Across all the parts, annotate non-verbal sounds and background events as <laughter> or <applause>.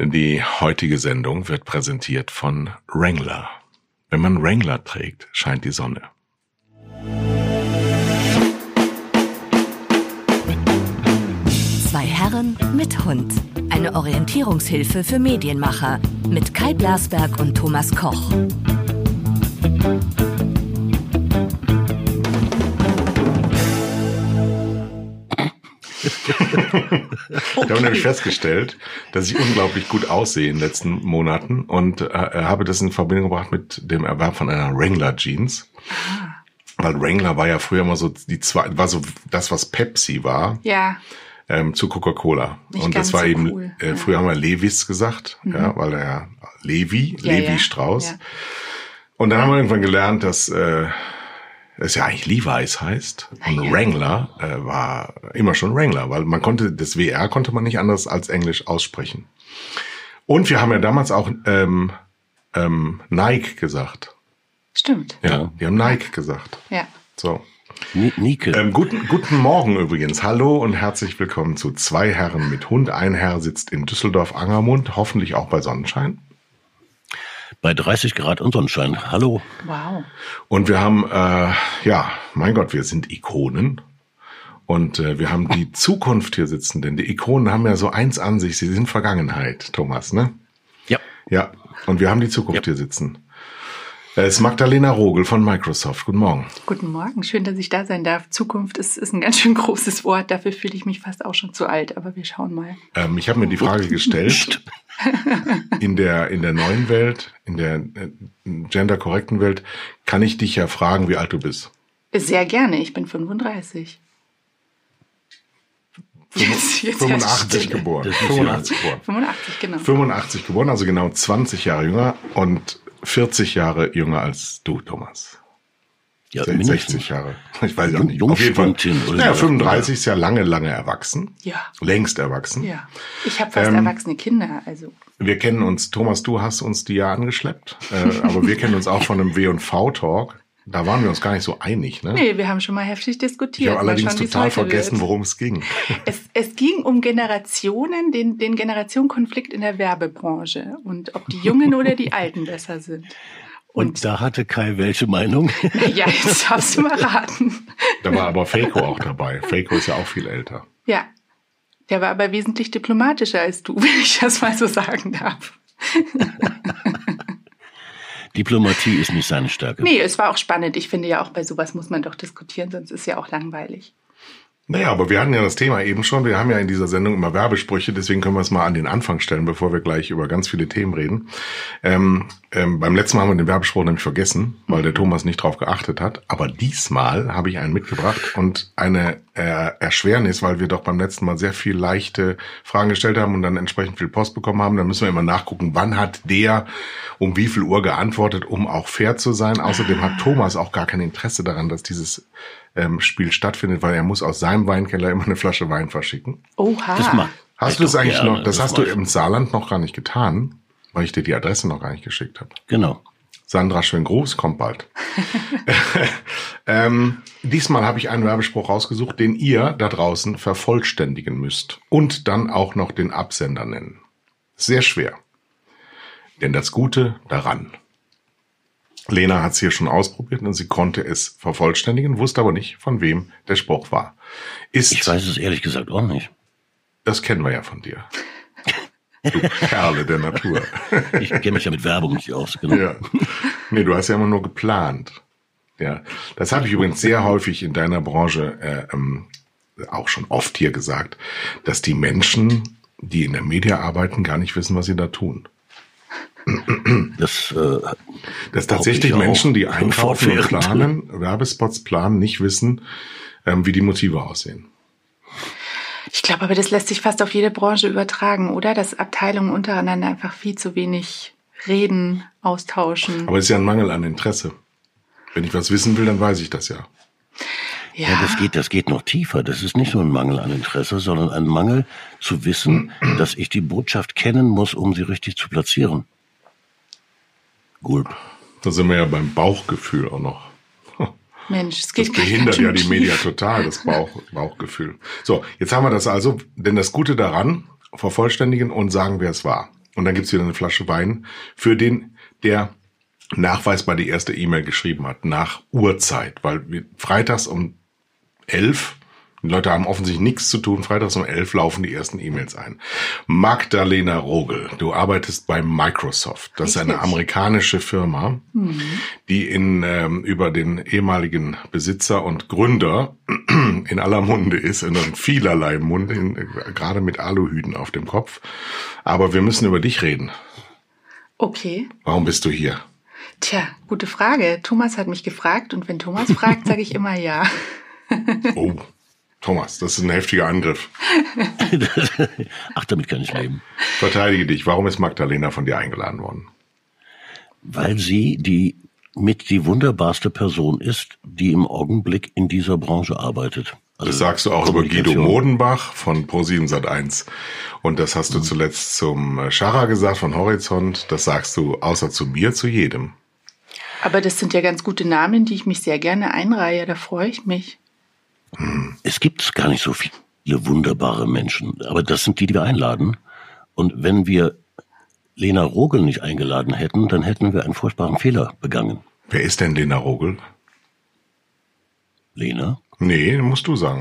Die heutige Sendung wird präsentiert von Wrangler. Wenn man Wrangler trägt, scheint die Sonne. Zwei Herren mit Hund. Eine Orientierungshilfe für Medienmacher mit Kai Blasberg und Thomas Koch. <laughs> Ich habe nämlich festgestellt, dass ich unglaublich gut aussehe in den letzten Monaten und äh, habe das in Verbindung gebracht mit dem Erwerb von einer Wrangler Jeans. Weil Wrangler war ja früher immer so die zwei, war so das, was Pepsi war. Ja. Ähm, zu Coca-Cola. Nicht Und das war so eben, cool, äh, ja. Mhm. früher haben wir Levis gesagt, ja, weil er ja Levi, Ja, Levi ja. Strauß. Und dann haben wir irgendwann gelernt, dass äh, es ja eigentlich Levi's heißt. Und ja. Wrangler äh, war immer schon Wrangler, weil man konnte, das WR konnte man nicht anders als Englisch aussprechen. Und wir haben ja damals auch ähm, ähm, Nike gesagt. Stimmt. Ja, wir haben Nike gesagt. Ja. So. Ni- Nike. Ähm, guten, guten Morgen übrigens. Hallo und herzlich willkommen zu zwei Herren mit Hund. Ein Herr sitzt in Düsseldorf-Angermund, hoffentlich auch bei Sonnenschein. Bei 30 Grad und Sonnenschein. Hallo. Wow. Und wir haben, äh, ja, mein Gott, wir sind Ikonen. Und äh, wir haben die <laughs> Zukunft hier sitzen, denn die Ikonen haben ja so eins an sich, sie sind Vergangenheit, Thomas, ne? Ja. Ja, und wir haben die Zukunft Ja. hier sitzen. Es ist Magdalena Rogel von Microsoft. Guten Morgen. Guten Morgen. Schön, dass ich da sein darf. Zukunft ist, ist ein ganz schön großes Wort. Dafür fühle ich mich fast auch schon zu alt. Aber wir schauen mal. Ähm, ich habe mir die Frage <laughs> gestellt, <laughs> in der, in der neuen Welt, in der äh, genderkorrekten Welt, kann ich dich ja fragen, wie alt du bist. Sehr gerne. Ich bin 35. Jetzt- jetzt 85 Stille. geboren. Das ist 85 geboren. 85, genau. 85 geboren, also genau 20 Jahre jünger und 40 Jahre jünger als du, Thomas. Ja, 60 Jahre. <laughs> Ich weiß auch Jung- nicht. Auf jeden Fall. Naja, so. 35 ist ja lange, lange erwachsen. Ja. Längst erwachsen. Ja. Ich habe fast Ähm, erwachsene Kinder. Also Wir kennen uns, Thomas, du hast uns die ja angeschleppt, äh, aber wir kennen uns auch von einem W&V-Talk. Da waren wir uns gar nicht so einig, ne? nee, wir haben schon mal heftig Ich diskutiert. habe Mal allerdings wie's total vergessen, wird. worum es ging. Es, es ging um Generationen, den, den Generationenkonflikt in der Werbebranche und ob die Jungen oder die Alten besser sind. Und da hatte Kai welche Meinung? <laughs> Ja, jetzt darfst du mal raten. Da war aber Faco auch dabei. Faco ist ja auch viel älter. Ja, der war aber wesentlich diplomatischer als du, <laughs> wenn ich das mal so sagen darf. <laughs> Diplomatie ist nicht seine Stärke. Nee, es war auch spannend. Ich finde ja auch, bei sowas muss man doch diskutieren, sonst ist ja auch langweilig. Naja, aber wir hatten ja das Thema eben schon. Wir haben ja in dieser Sendung immer Werbesprüche, deswegen können wir es mal an den Anfang stellen, bevor wir gleich über ganz viele Themen reden. Ähm, ähm, beim letzten Mal haben wir den Werbespruch nämlich vergessen, weil der Thomas nicht drauf geachtet hat. Aber diesmal habe ich einen mitgebracht und eine äh, Erschwernis, weil wir doch beim letzten Mal sehr viel leichte Fragen gestellt haben und dann entsprechend viel Post bekommen haben. Dann müssen wir immer nachgucken, wann hat der um wie viel Uhr geantwortet, um auch fair zu sein. Außerdem hat Thomas auch gar kein Interesse daran, dass dieses ähm, Spiel stattfindet, weil er muss aus seinem Weinkeller immer eine Flasche Wein verschicken. Oha. Das macht. Hast du es doch eigentlich gerne, noch, das, hast du mach ich. im Saarland noch gar nicht getan, weil ich dir die Adresse noch gar nicht geschickt habe. Genau. Sandra, schön groß, kommt bald. <laughs> ähm, diesmal habe ich einen Werbespruch rausgesucht, den ihr da draußen vervollständigen müsst und dann auch noch den Absender nennen. Sehr schwer. Denn das Gute daran. Lena hat es hier schon ausprobiert und sie konnte es vervollständigen, wusste aber nicht, von wem der Spruch war. Ist, Ich weiß es ehrlich gesagt auch nicht. das kennen wir ja von dir. Du Perle der Natur. <laughs> Ich kenne mich ja mit Werbung nicht aus. Genau. Ja. Nee, du hast ja immer nur geplant. Ja. Das habe ich übrigens sehr häufig in deiner Branche äh, ähm, auch schon oft hier gesagt, dass die Menschen, die in der Media arbeiten, gar nicht wissen, was sie da tun. Das, äh, Dass tatsächlich. Menschen, die einkaufen und planen, Werbespots planen, nicht wissen, ähm, wie die Motive aussehen. Ich glaube aber, das lässt sich fast auf jede Branche übertragen, oder? Dass Abteilungen untereinander einfach viel zu wenig reden, austauschen. Aber es ist ja ein Mangel an Interesse. Wenn ich was wissen will, dann weiß ich das ja. ja, ja, das geht, das geht noch tiefer. Das ist nicht nur ein Mangel an Interesse, sondern ein Mangel zu wissen, <clears throat> dass ich die Botschaft kennen muss, um sie richtig zu platzieren. Gulp. Da sind wir ja beim Bauchgefühl auch noch. <laughs> Mensch, es Das geht gleich behindert ja die. Media total, das Bauch, <laughs> Bauchgefühl. So, jetzt haben wir das also, denn das Gute daran, vervollständigen und sagen, wer es war. und dann gibt's wieder eine Flasche Wein für den, der nachweisbar die erste E-Mail geschrieben hat, nach Uhrzeit, weil wir, freitags um elf die Leute haben offensichtlich nichts zu tun. Freitags um elf laufen die ersten E-Mails ein. Magdalena Rogel, du arbeitest bei Microsoft. Das Richtig. ist eine amerikanische Firma, mhm. die in, ähm, über den ehemaligen Besitzer und Gründer <clears throat> in aller Munde ist, in vielerlei Munde, in, gerade mit Aluhüten auf dem Kopf. Aber wir müssen über dich reden. Okay. Warum bist du hier? Tja, gute Frage. Thomas hat mich gefragt und wenn Thomas fragt, sage ich immer ja. oh. <laughs> Thomas, das ist ein heftiger Angriff. <laughs> Ach, damit kann ich leben. Verteidige dich. Warum ist Magdalena von dir eingeladen worden? Weil sie die mit die wunderbarste Person ist, die im Augenblick in dieser Branche arbeitet. Also das sagst du auch über Guido Modenbach von Pro7 Sat1. Und das hast du mhm. zuletzt zum Scharrer gesagt von Horizont. Das sagst du außer zu mir zu jedem. Aber das sind ja ganz gute Namen, die ich mich sehr gerne einreihe. Da freue ich mich. Es gibt gar nicht so viele wunderbare Menschen, aber das sind die, die wir einladen. Und wenn wir Lena Rogel nicht eingeladen hätten, dann hätten wir einen furchtbaren Fehler begangen. Wer ist denn Lena Rogel? Lena? Nee, musst du sagen.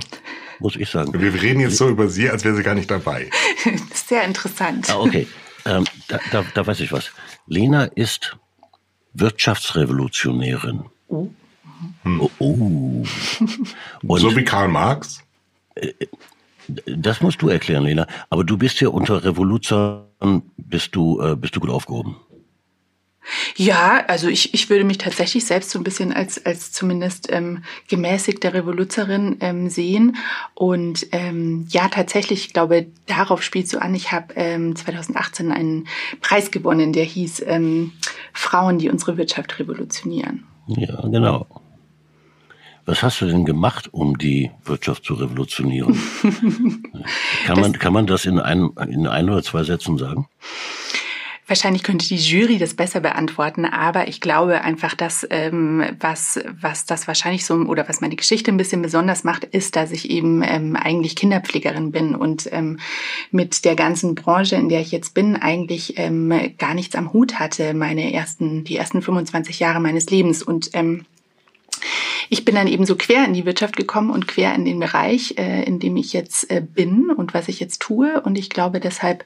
Muss ich sagen. Wir reden jetzt so über sie, als wäre sie gar nicht dabei. <laughs> Sehr interessant. Ah, okay. Ähm, da, da, da weiß ich was. Lena ist Wirtschaftsrevolutionärin. Oh. Hm. Oh, oh. <laughs> so wie Karl Marx? Äh, das musst du erklären, Lena. Aber du bist ja unter Revoluzern, bist du, äh, bist du gut aufgehoben. Ja, also ich, ich würde mich tatsächlich selbst so ein bisschen als, als zumindest ähm, gemäßigte Revoluzerin ähm, sehen. Und ähm, ja, tatsächlich, ich glaube, darauf spielst du an. Ich habe ähm, 2018 einen Preis gewonnen, der hieß ähm, Frauen, die unsere Wirtschaft revolutionieren. Ja, genau. Was hast du denn gemacht, um die Wirtschaft zu revolutionieren? <laughs> kann, man, kann man das in ein, in ein oder zwei Sätzen sagen? Wahrscheinlich könnte die Jury das besser beantworten, aber ich glaube einfach, dass ähm, was was das wahrscheinlich so oder was meine Geschichte ein bisschen besonders macht, ist, dass ich eben ähm, eigentlich Kinderpflegerin bin und ähm, mit der ganzen Branche, in der ich jetzt bin, eigentlich ähm, gar nichts am Hut hatte. Meine ersten die ersten 25 Jahre meines Lebens und ähm, ich bin dann eben so quer in die Wirtschaft gekommen und quer in den Bereich, äh, in dem ich jetzt äh, bin und was ich jetzt tue. Und ich glaube, deshalb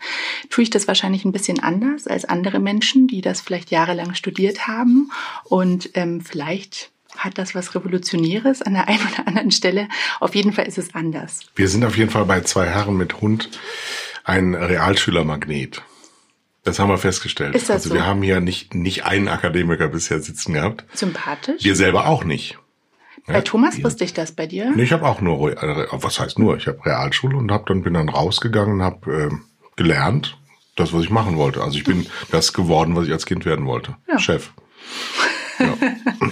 tue ich das wahrscheinlich ein bisschen anders als andere Menschen, die das vielleicht jahrelang studiert haben. Und ähm, vielleicht hat das was Revolutionäres an der einen oder anderen Stelle. Auf jeden Fall ist es anders. Wir sind auf jeden Fall bei zwei Herren mit Hund ein Realschülermagnet. Das haben wir festgestellt. Ist das also so? wir haben hier nicht, nicht einen Akademiker bisher sitzen gehabt. Sympathisch. Wir selber auch nicht. Bei ja, Thomas ja. wusste ich das bei dir? Nee, ich habe auch nur, äh, was heißt nur, ich habe Realschule und hab dann bin dann rausgegangen und habe äh, gelernt, das, was ich machen wollte. Also ich bin das geworden, was ich als Kind werden wollte. Ja. Chef. Ja.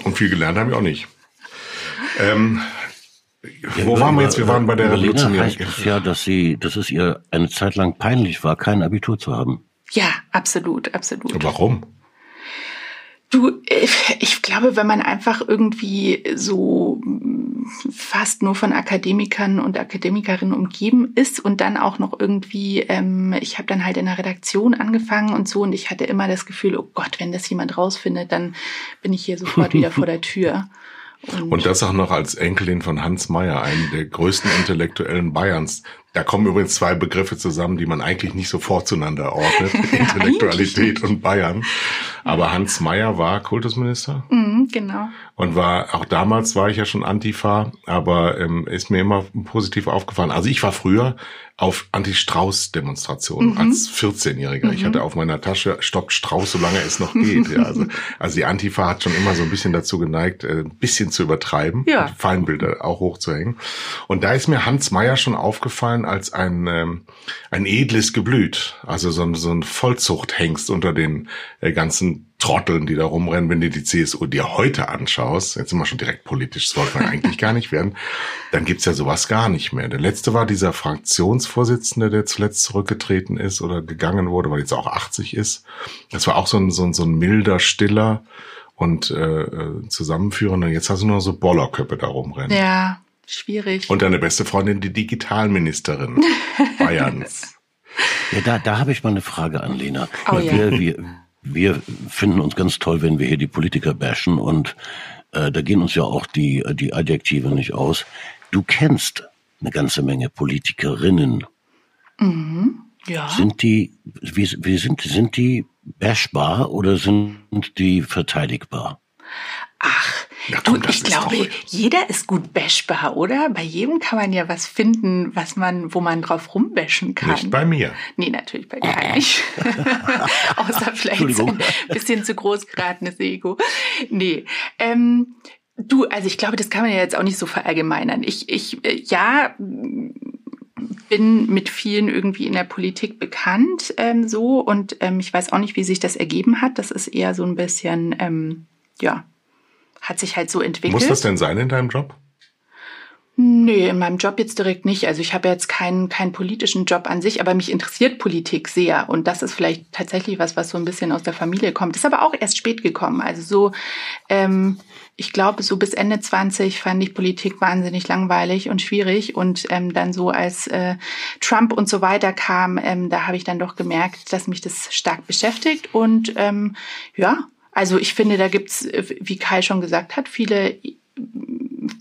Und viel gelernt habe ich auch nicht. Ähm, ja, wo waren wir jetzt? Wir waren bei der Revolution. heißt es ja, dass sie, dass es ihr eine Zeit lang peinlich war, kein Abitur zu haben. Ja, absolut, absolut. Warum? Du, ich glaube, wenn man einfach irgendwie so fast nur von Akademikern und Akademikerinnen umgeben ist und dann auch noch irgendwie, ähm, ich habe dann halt in der Redaktion angefangen und so und ich hatte immer das Gefühl, oh Gott, wenn das jemand rausfindet, dann bin ich hier sofort <laughs> wieder vor der Tür. Und, und das auch noch als Enkelin von Hans Meyer, einem der größten Intellektuellen Bayerns. Da kommen übrigens zwei Begriffe zusammen, die man eigentlich nicht sofort zueinander ordnet. <laughs> <laughs> Intellektualität und Bayern. Aber Hans Meyer war Kultusminister. Mhm, genau. Und war, auch damals war ich ja schon Antifa, aber ähm, ist mir immer positiv aufgefallen. Also ich war früher auf Anti-Strauß-Demonstrationen mhm. als 14-Jähriger. Mhm. Ich hatte auf meiner Tasche Stopp Strauß, solange es noch geht. ja, also, also die Antifa hat schon immer so ein bisschen dazu geneigt, äh, ein bisschen zu übertreiben, ja. Feinbilder auch hochzuhängen. Und da ist mir Hans Meyer schon aufgefallen als ein, ähm, ein edles Geblüt. Also so ein, so ein Vollzuchthengst unter den äh, ganzen Trotteln, die da rumrennen, wenn du die CSU dir heute anschaust, jetzt sind wir schon direkt politisch, das wollte man <laughs> eigentlich gar nicht werden, dann gibt's ja sowas gar nicht mehr. Der letzte war dieser Fraktionsvorsitzende, der zuletzt zurückgetreten ist oder gegangen wurde, weil jetzt auch 80 ist. Das war auch so ein, so ein, so ein milder, stiller und äh, äh zusammenführender. Jetzt hast du nur so Bollerköppe da rumrennen. Ja, schwierig. Und deine beste Freundin, die Digitalministerin <laughs> Bayerns. Ja, da, da habe ich mal eine Frage an Lena. Oh, ja. wir, wir, wir finden uns ganz toll, wenn wir hier die Politiker bashen und äh, da gehen uns ja auch die, die Adjektive nicht aus. Du kennst eine ganze Menge Politikerinnen. Mhm. Ja. Sind die, wie, wie sind, sind die bashbar oder sind die verteidigbar? Ach, Ja, du, komm, das ich glaube, doch- jeder ist gut bashbar, oder? Bei jedem kann man ja was finden, was man, wo man drauf rumbashen kann. Nicht bei mir. Nee, natürlich bei dir nicht. <laughs> Außer vielleicht so ein bisschen zu groß geratenes Ego. Nee. Ähm, du, also ich glaube, das kann man ja jetzt auch nicht so verallgemeinern. Ich, ich, äh, ja, bin mit vielen irgendwie in der Politik bekannt, ähm, so, und ähm, ich weiß auch nicht, wie sich das ergeben hat. Das ist eher so ein bisschen, ähm, ja, hat sich halt so entwickelt. Muss das denn sein in deinem Job? Nee, in meinem Job jetzt direkt nicht. Also ich habe jetzt keinen, keinen politischen Job an sich, aber mich interessiert Politik sehr. Und das ist vielleicht tatsächlich was, was so ein bisschen aus der Familie kommt. Ist aber auch erst spät gekommen. Also so, ähm, ich glaube, so bis Ende 20 fand ich Politik wahnsinnig langweilig und schwierig. Und ähm, dann so als äh, Trump und so weiter kam, ähm, da habe ich dann doch gemerkt, dass mich das stark beschäftigt. Und ähm, ja, also ich finde, da gibt's, äh, wie Kai schon gesagt hat, viele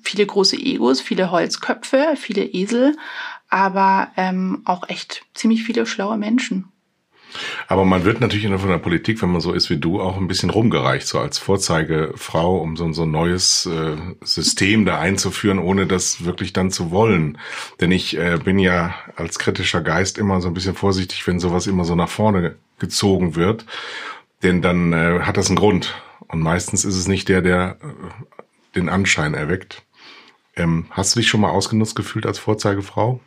viele große Egos, viele Holzköpfe, viele Esel, aber ähm, auch echt ziemlich viele schlaue Menschen. Aber man wird natürlich in der Politik, wenn man so ist wie du, auch ein bisschen rumgereicht, so als Vorzeigefrau, um so, so ein neues äh, System da einzuführen, ohne das wirklich dann zu wollen. Denn ich äh, bin ja als kritischer Geist immer so ein bisschen vorsichtig, wenn sowas immer so nach vorne gezogen wird. Denn dann äh, hat das einen Grund. Und meistens ist es nicht der, der äh, den Anschein erweckt. Ähm, hast du dich schon mal ausgenutzt gefühlt als Vorzeigefrau?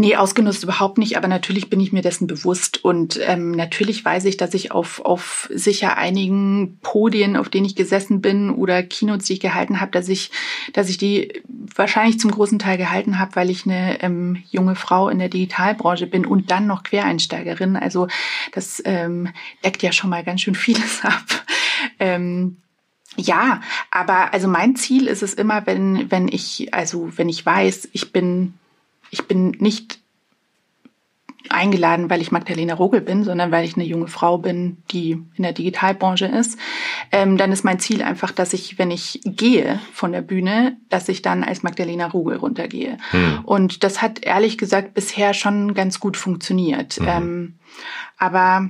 Nee, ausgenutzt überhaupt nicht, aber natürlich bin ich mir dessen bewusst und ähm, natürlich weiß ich, dass ich auf, auf sicher einigen Podien, auf denen ich gesessen bin oder Keynotes, die ich gehalten habe, dass ich, dass ich die wahrscheinlich zum großen Teil gehalten habe, weil ich eine ähm, junge Frau in der Digitalbranche bin und dann noch Quereinsteigerin. Also das ähm, deckt ja schon mal ganz schön vieles <laughs> ab. Ähm, ja, aber also mein Ziel ist es immer, wenn, wenn ich, also wenn ich weiß, ich bin, ich bin nicht eingeladen, weil ich Magdalena Rogel bin, sondern weil ich eine junge Frau bin, die in der Digitalbranche ist, ähm, dann ist mein Ziel einfach, dass ich, wenn ich gehe von der Bühne, dass ich dann als Magdalena Rogel runtergehe. Und das hat ehrlich gesagt bisher schon ganz gut funktioniert. Ähm, aber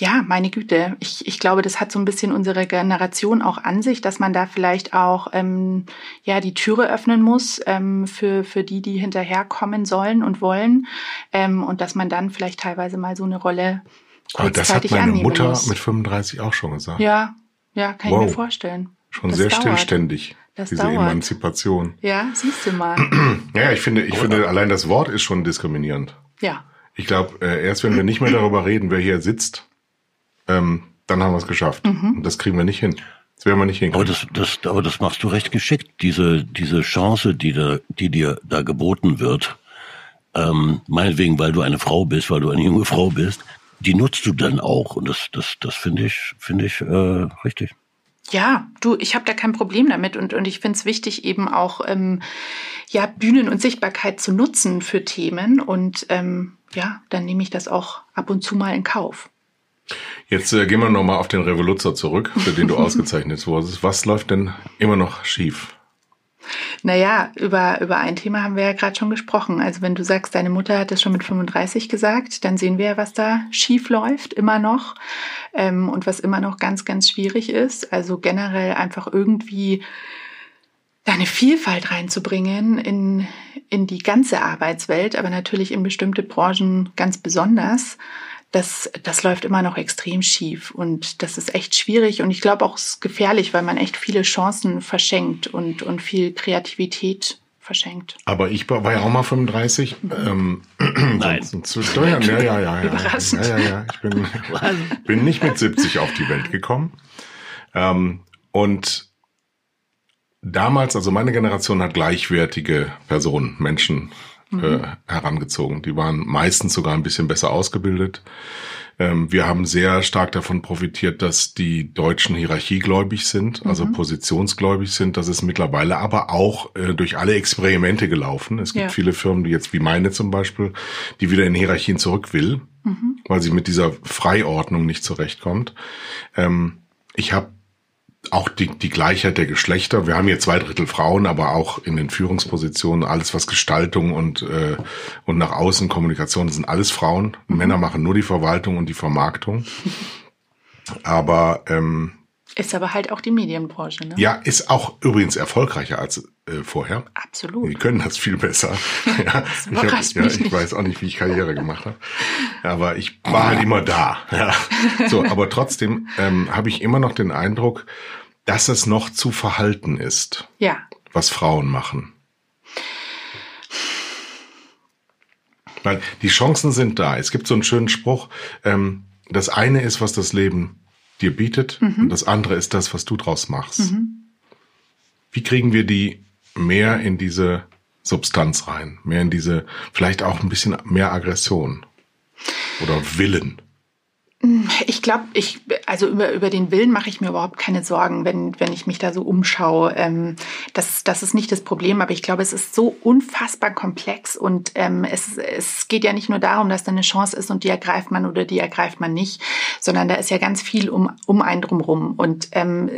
ja, meine Güte, ich, ich glaube, das hat so ein bisschen unsere Generation auch an sich, dass man da vielleicht auch ähm, ja die Türe öffnen muss ähm, für, für die, die hinterherkommen sollen und wollen. Ähm, und dass man dann vielleicht teilweise mal so eine Rolle Aber das hat kurzzeitig meine Mutter muss. mit 35 auch schon gesagt. Ja, ja, kann Wow. ich mir vorstellen. Schon Das sehr dauert. stillständig, Das diese dauert. Emanzipation. Ja, siehst du mal. <clears throat> Ja, ich finde, ich finde, allein das Wort ist schon diskriminierend. ja. Ich glaube, äh, erst wenn wir nicht mehr darüber reden, wer hier sitzt, ähm, dann haben wir es geschafft. Mhm. Und das kriegen wir nicht hin. Das werden wir nicht Aber hinkriegen. das, das, aber das machst du recht geschickt. Diese, diese Chance, die, da, die dir da geboten wird, ähm, meinetwegen, weil du eine Frau bist, weil du eine junge Frau bist, die nutzt du dann auch. Und das, das, das finde ich, finde ich äh, richtig. Ja, du, ich habe da kein Problem damit und, und ich finde es wichtig, eben auch ähm, ja, Bühnen und Sichtbarkeit zu nutzen für Themen. Und ähm, ja, dann nehme ich das auch ab und zu mal in Kauf. Jetzt äh, gehen wir nochmal auf den Revoluzzer zurück, für den du <laughs> ausgezeichnet wurdest. Was läuft denn immer noch schief? Naja, über, über ein Thema haben wir ja gerade schon gesprochen. Also wenn du sagst, deine Mutter hat das schon mit 35 gesagt, dann sehen wir ja, was da schief läuft, immer noch. Ähm, und was immer noch ganz, ganz schwierig ist. Also generell einfach irgendwie da eine Vielfalt reinzubringen in, in die ganze Arbeitswelt, aber natürlich in bestimmte Branchen ganz besonders. Das, das läuft immer noch extrem schief und das ist echt schwierig und ich glaube auch es ist gefährlich, weil man echt viele Chancen verschenkt und, und viel Kreativität verschenkt. Aber ich war ja auch mal 35. Ähm, <clears throat> Nein. zu steuern. Ja, ja, ja, ja. Überraschend. Ja, ja, ja. Ich bin, <laughs> <laughs> bin nicht mit 70 auf die Welt gekommen. Ähm, und damals, also meine Generation hat gleichwertige Personen, Menschen mhm. äh, herangezogen. Die waren meistens sogar ein bisschen besser ausgebildet. Ähm, wir haben sehr stark davon profitiert, dass die Deutschen hierarchiegläubig sind, also mhm. positionsgläubig sind. Das ist mittlerweile aber auch äh, durch alle Experimente gelaufen. Es gibt ja. viele Firmen, die jetzt wie meine zum Beispiel, die wieder in Hierarchien zurück will, mhm. weil sie mit dieser Freiordnung nicht zurechtkommt. Ähm, ich habe auch die, die Gleichheit der Geschlechter. Wir haben hier zwei Drittel Frauen, aber auch in den Führungspositionen alles, was Gestaltung und, äh, und nach außen Kommunikation sind alles Frauen. Mhm. Männer machen nur die Verwaltung und die Vermarktung. Aber ähm, ist aber halt auch die Medienbranche, ne? Ja, ist auch übrigens erfolgreicher als äh, vorher. Absolut. Die können das viel besser. <laughs> ja, das ich, hab, ja, ich weiß auch nicht, wie ich Karriere gemacht habe. Aber ich war halt immer da. <laughs> Ja. So, aber trotzdem ähm, habe ich immer noch den Eindruck, dass es noch zu verhalten ist. Ja. Was Frauen machen. Weil die Chancen sind da. Es gibt so einen schönen Spruch. Ähm, das eine ist, was das Leben dir bietet mhm. und das andere ist das, was du draus machst. Mhm. Wie kriegen wir die mehr in diese Substanz rein, mehr in diese, vielleicht auch ein bisschen mehr Aggression oder Willen? Ich glaube, ich, also über, über den Willen mache ich mir überhaupt keine Sorgen, wenn, wenn ich mich da so umschaue. Ähm, das, das ist nicht das Problem, aber ich glaube, es ist so unfassbar komplex und ähm, es, es geht ja nicht nur darum, dass da eine Chance ist und die ergreift man oder die ergreift man nicht, sondern da ist ja ganz viel um, um einen drumrum. Und ähm,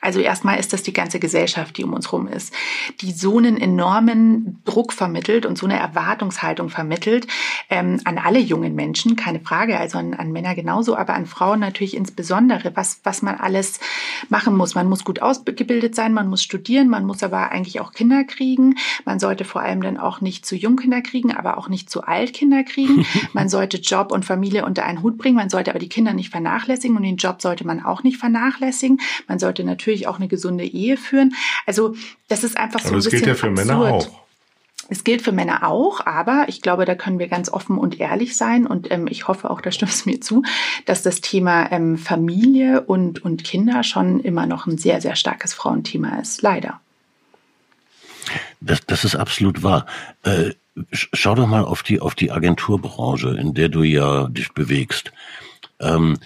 also erstmal ist das die ganze Gesellschaft, die um uns rum ist, die so einen enormen Druck vermittelt und so eine Erwartungshaltung vermittelt ähm, an alle jungen Menschen, keine Frage, also an, an Männer genauso, aber an Frauen natürlich insbesondere, was, was man alles machen muss. Man muss gut ausgebildet sein, man muss studieren, man muss aber eigentlich auch Kinder kriegen. Man sollte vor allem dann auch nicht zu jung Kinder kriegen, aber auch nicht zu alt Kinder kriegen. <laughs> Man sollte Job und Familie unter einen Hut bringen, man sollte aber die Kinder nicht vernachlässigen und den Job sollte man auch nicht vernachlässigen. Man sollte natürlich auch eine gesunde Ehe führen. Also das ist einfach so aber ein bisschen das gilt ja für absurd. Männer auch. Es gilt für Männer auch, aber ich glaube, da können wir ganz offen und ehrlich sein und ähm, ich hoffe auch, da stimmst du mir zu, dass das Thema ähm, Familie und, und Kinder schon immer noch ein sehr, sehr starkes Frauenthema ist, leider. Das, das ist absolut wahr. Äh, schau doch mal auf die, auf die Agenturbranche, in der du ja dich bewegst. Ähm,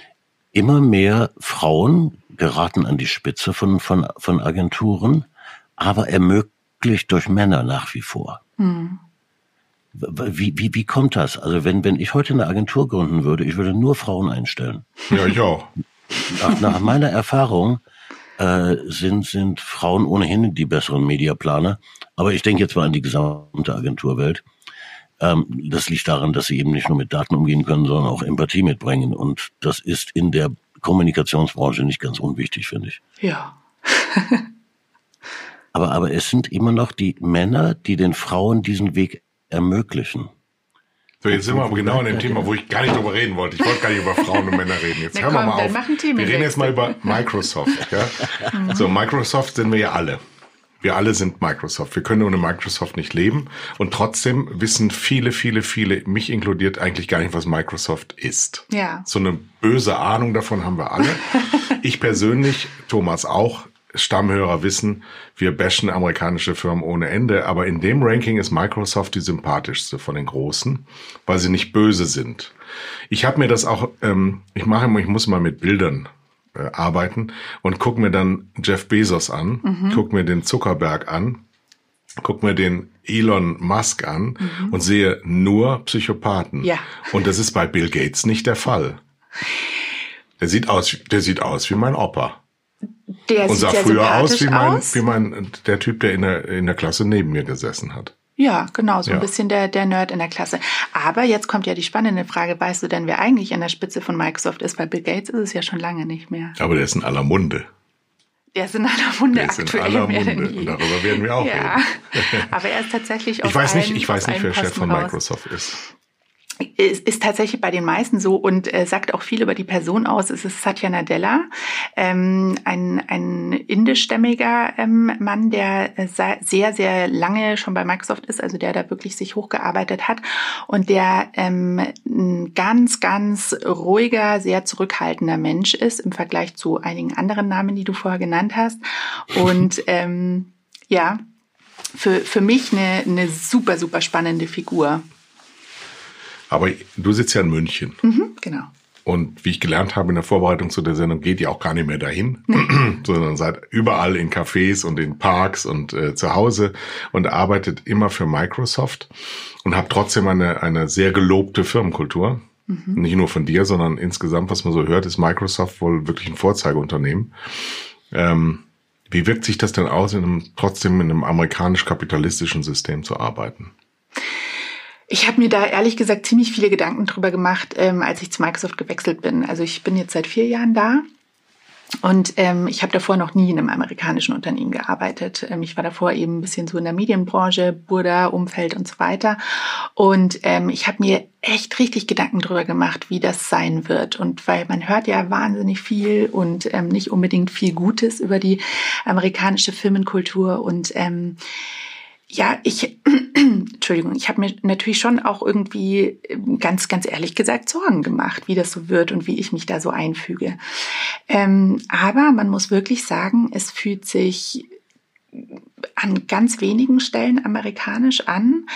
immer mehr Frauen geraten an die Spitze von, von, von Agenturen, aber ermöglicht durch Männer nach wie vor. Hm. Wie, wie, wie kommt das? Also wenn, wenn ich heute eine Agentur gründen würde, ich würde nur Frauen einstellen. Ja, ich auch. Nach, nach meiner Erfahrung äh, sind, sind Frauen ohnehin die besseren Mediaplaner. Aber ich denke jetzt mal an die gesamte Agenturwelt. Ähm, das liegt daran, dass sie eben nicht nur mit Daten umgehen können, sondern auch Empathie mitbringen. Und das ist in der Kommunikationsbranche nicht ganz unwichtig, finde ich. Ja. <laughs> aber, aber es sind immer noch die Männer, die den Frauen diesen Weg ermöglichen. So, jetzt sind wir aber genau an dem Thema, wo ich gar nicht drüber reden wollte. Ich wollte gar nicht über Frauen und Männer reden. Jetzt Na hören komm, wir mal auf. Wir reden jetzt mal über Microsoft. Ja? So, Microsoft sind wir ja alle. Wir alle sind Microsoft. Wir können ohne Microsoft nicht leben. Und trotzdem wissen viele, viele, viele, mich inkludiert, eigentlich gar nicht, was Microsoft ist. Ja. So eine böse Ahnung davon haben wir alle. <laughs> ich persönlich, Thomas auch, Stammhörer wissen, wir bashen amerikanische Firmen ohne Ende, aber in dem Ranking ist Microsoft die sympathischste von den großen, weil sie nicht böse sind. Ich habe mir das auch, ähm, ich mache immer, ich muss mal mit Bildern äh, arbeiten und guck mir dann Jeff Bezos an, mhm. guck mir den Zuckerberg an, guck mir den Elon Musk an mhm. und sehe nur Psychopathen. Ja. Und das ist bei Bill Gates nicht der Fall. Der sieht aus, der sieht aus wie mein Opa. Der und sah früher aus wie mein, aus. wie mein, der Typ, der in der, in der Klasse neben mir gesessen hat. Ja, genau, so ja. ein bisschen der, der Nerd in der Klasse. Aber jetzt kommt ja die spannende Frage, weißt du denn, wer eigentlich an der Spitze von Microsoft ist? Weil Bill Gates ist es ja schon lange nicht mehr. Aber der ist in aller Munde. Der ist in aller Munde der aktuell. Ist in aller Munde. Und darüber werden wir auch ja. reden. Aber er ist tatsächlich Ich weiß nicht, ich weiß nicht, wer Chef von Microsoft raus. ist ist, ist tatsächlich bei den meisten so und äh, sagt auch viel über die Person aus. Es ist Satya Nadella, ähm, ein, ein indischstämmiger ähm, Mann, der sehr, sehr lange schon bei Microsoft ist, also der da wirklich sich hochgearbeitet hat und der ähm, ein ganz, ganz ruhiger, sehr zurückhaltender Mensch ist im Vergleich zu einigen anderen Namen, die du vorher genannt hast. Und <laughs> ähm, ja, für, für mich eine, eine super, super spannende Figur. Aber du sitzt ja in München. Mhm, genau. Und wie ich gelernt habe in der Vorbereitung zu der Sendung, geht ihr auch gar nicht mehr dahin, nee. <clears throat> sondern seid überall in Cafés und in Parks und äh, zu Hause und arbeitet immer für Microsoft und habt trotzdem eine, eine sehr gelobte Firmenkultur. Mhm. Nicht nur von dir, sondern insgesamt, was man so hört, ist Microsoft wohl wirklich ein Vorzeigeunternehmen. Ähm, wie wirkt sich das denn aus, in einem, trotzdem in einem amerikanisch-kapitalistischen System zu arbeiten? Ich habe mir da ehrlich gesagt ziemlich viele Gedanken drüber gemacht, ähm, als ich zu Microsoft gewechselt bin. Also ich bin jetzt seit vier Jahren da und ähm, ich habe davor noch nie in einem amerikanischen Unternehmen gearbeitet. Ähm, ich war davor eben ein bisschen so in der Medienbranche, Burda, Umfeld und so weiter. Und ähm, ich habe mir echt richtig Gedanken drüber gemacht, wie das sein wird. Und weil man hört ja wahnsinnig viel und ähm, nicht unbedingt viel Gutes über die amerikanische Firmenkultur und ähm, ja, ich, <clears throat> Entschuldigung, ich habe mir natürlich schon auch irgendwie ähm, ganz, ganz ehrlich gesagt Sorgen gemacht, wie das so wird und wie ich mich da so einfüge. Ähm, aber man muss wirklich sagen, es fühlt sich an ganz wenigen Stellen amerikanisch an.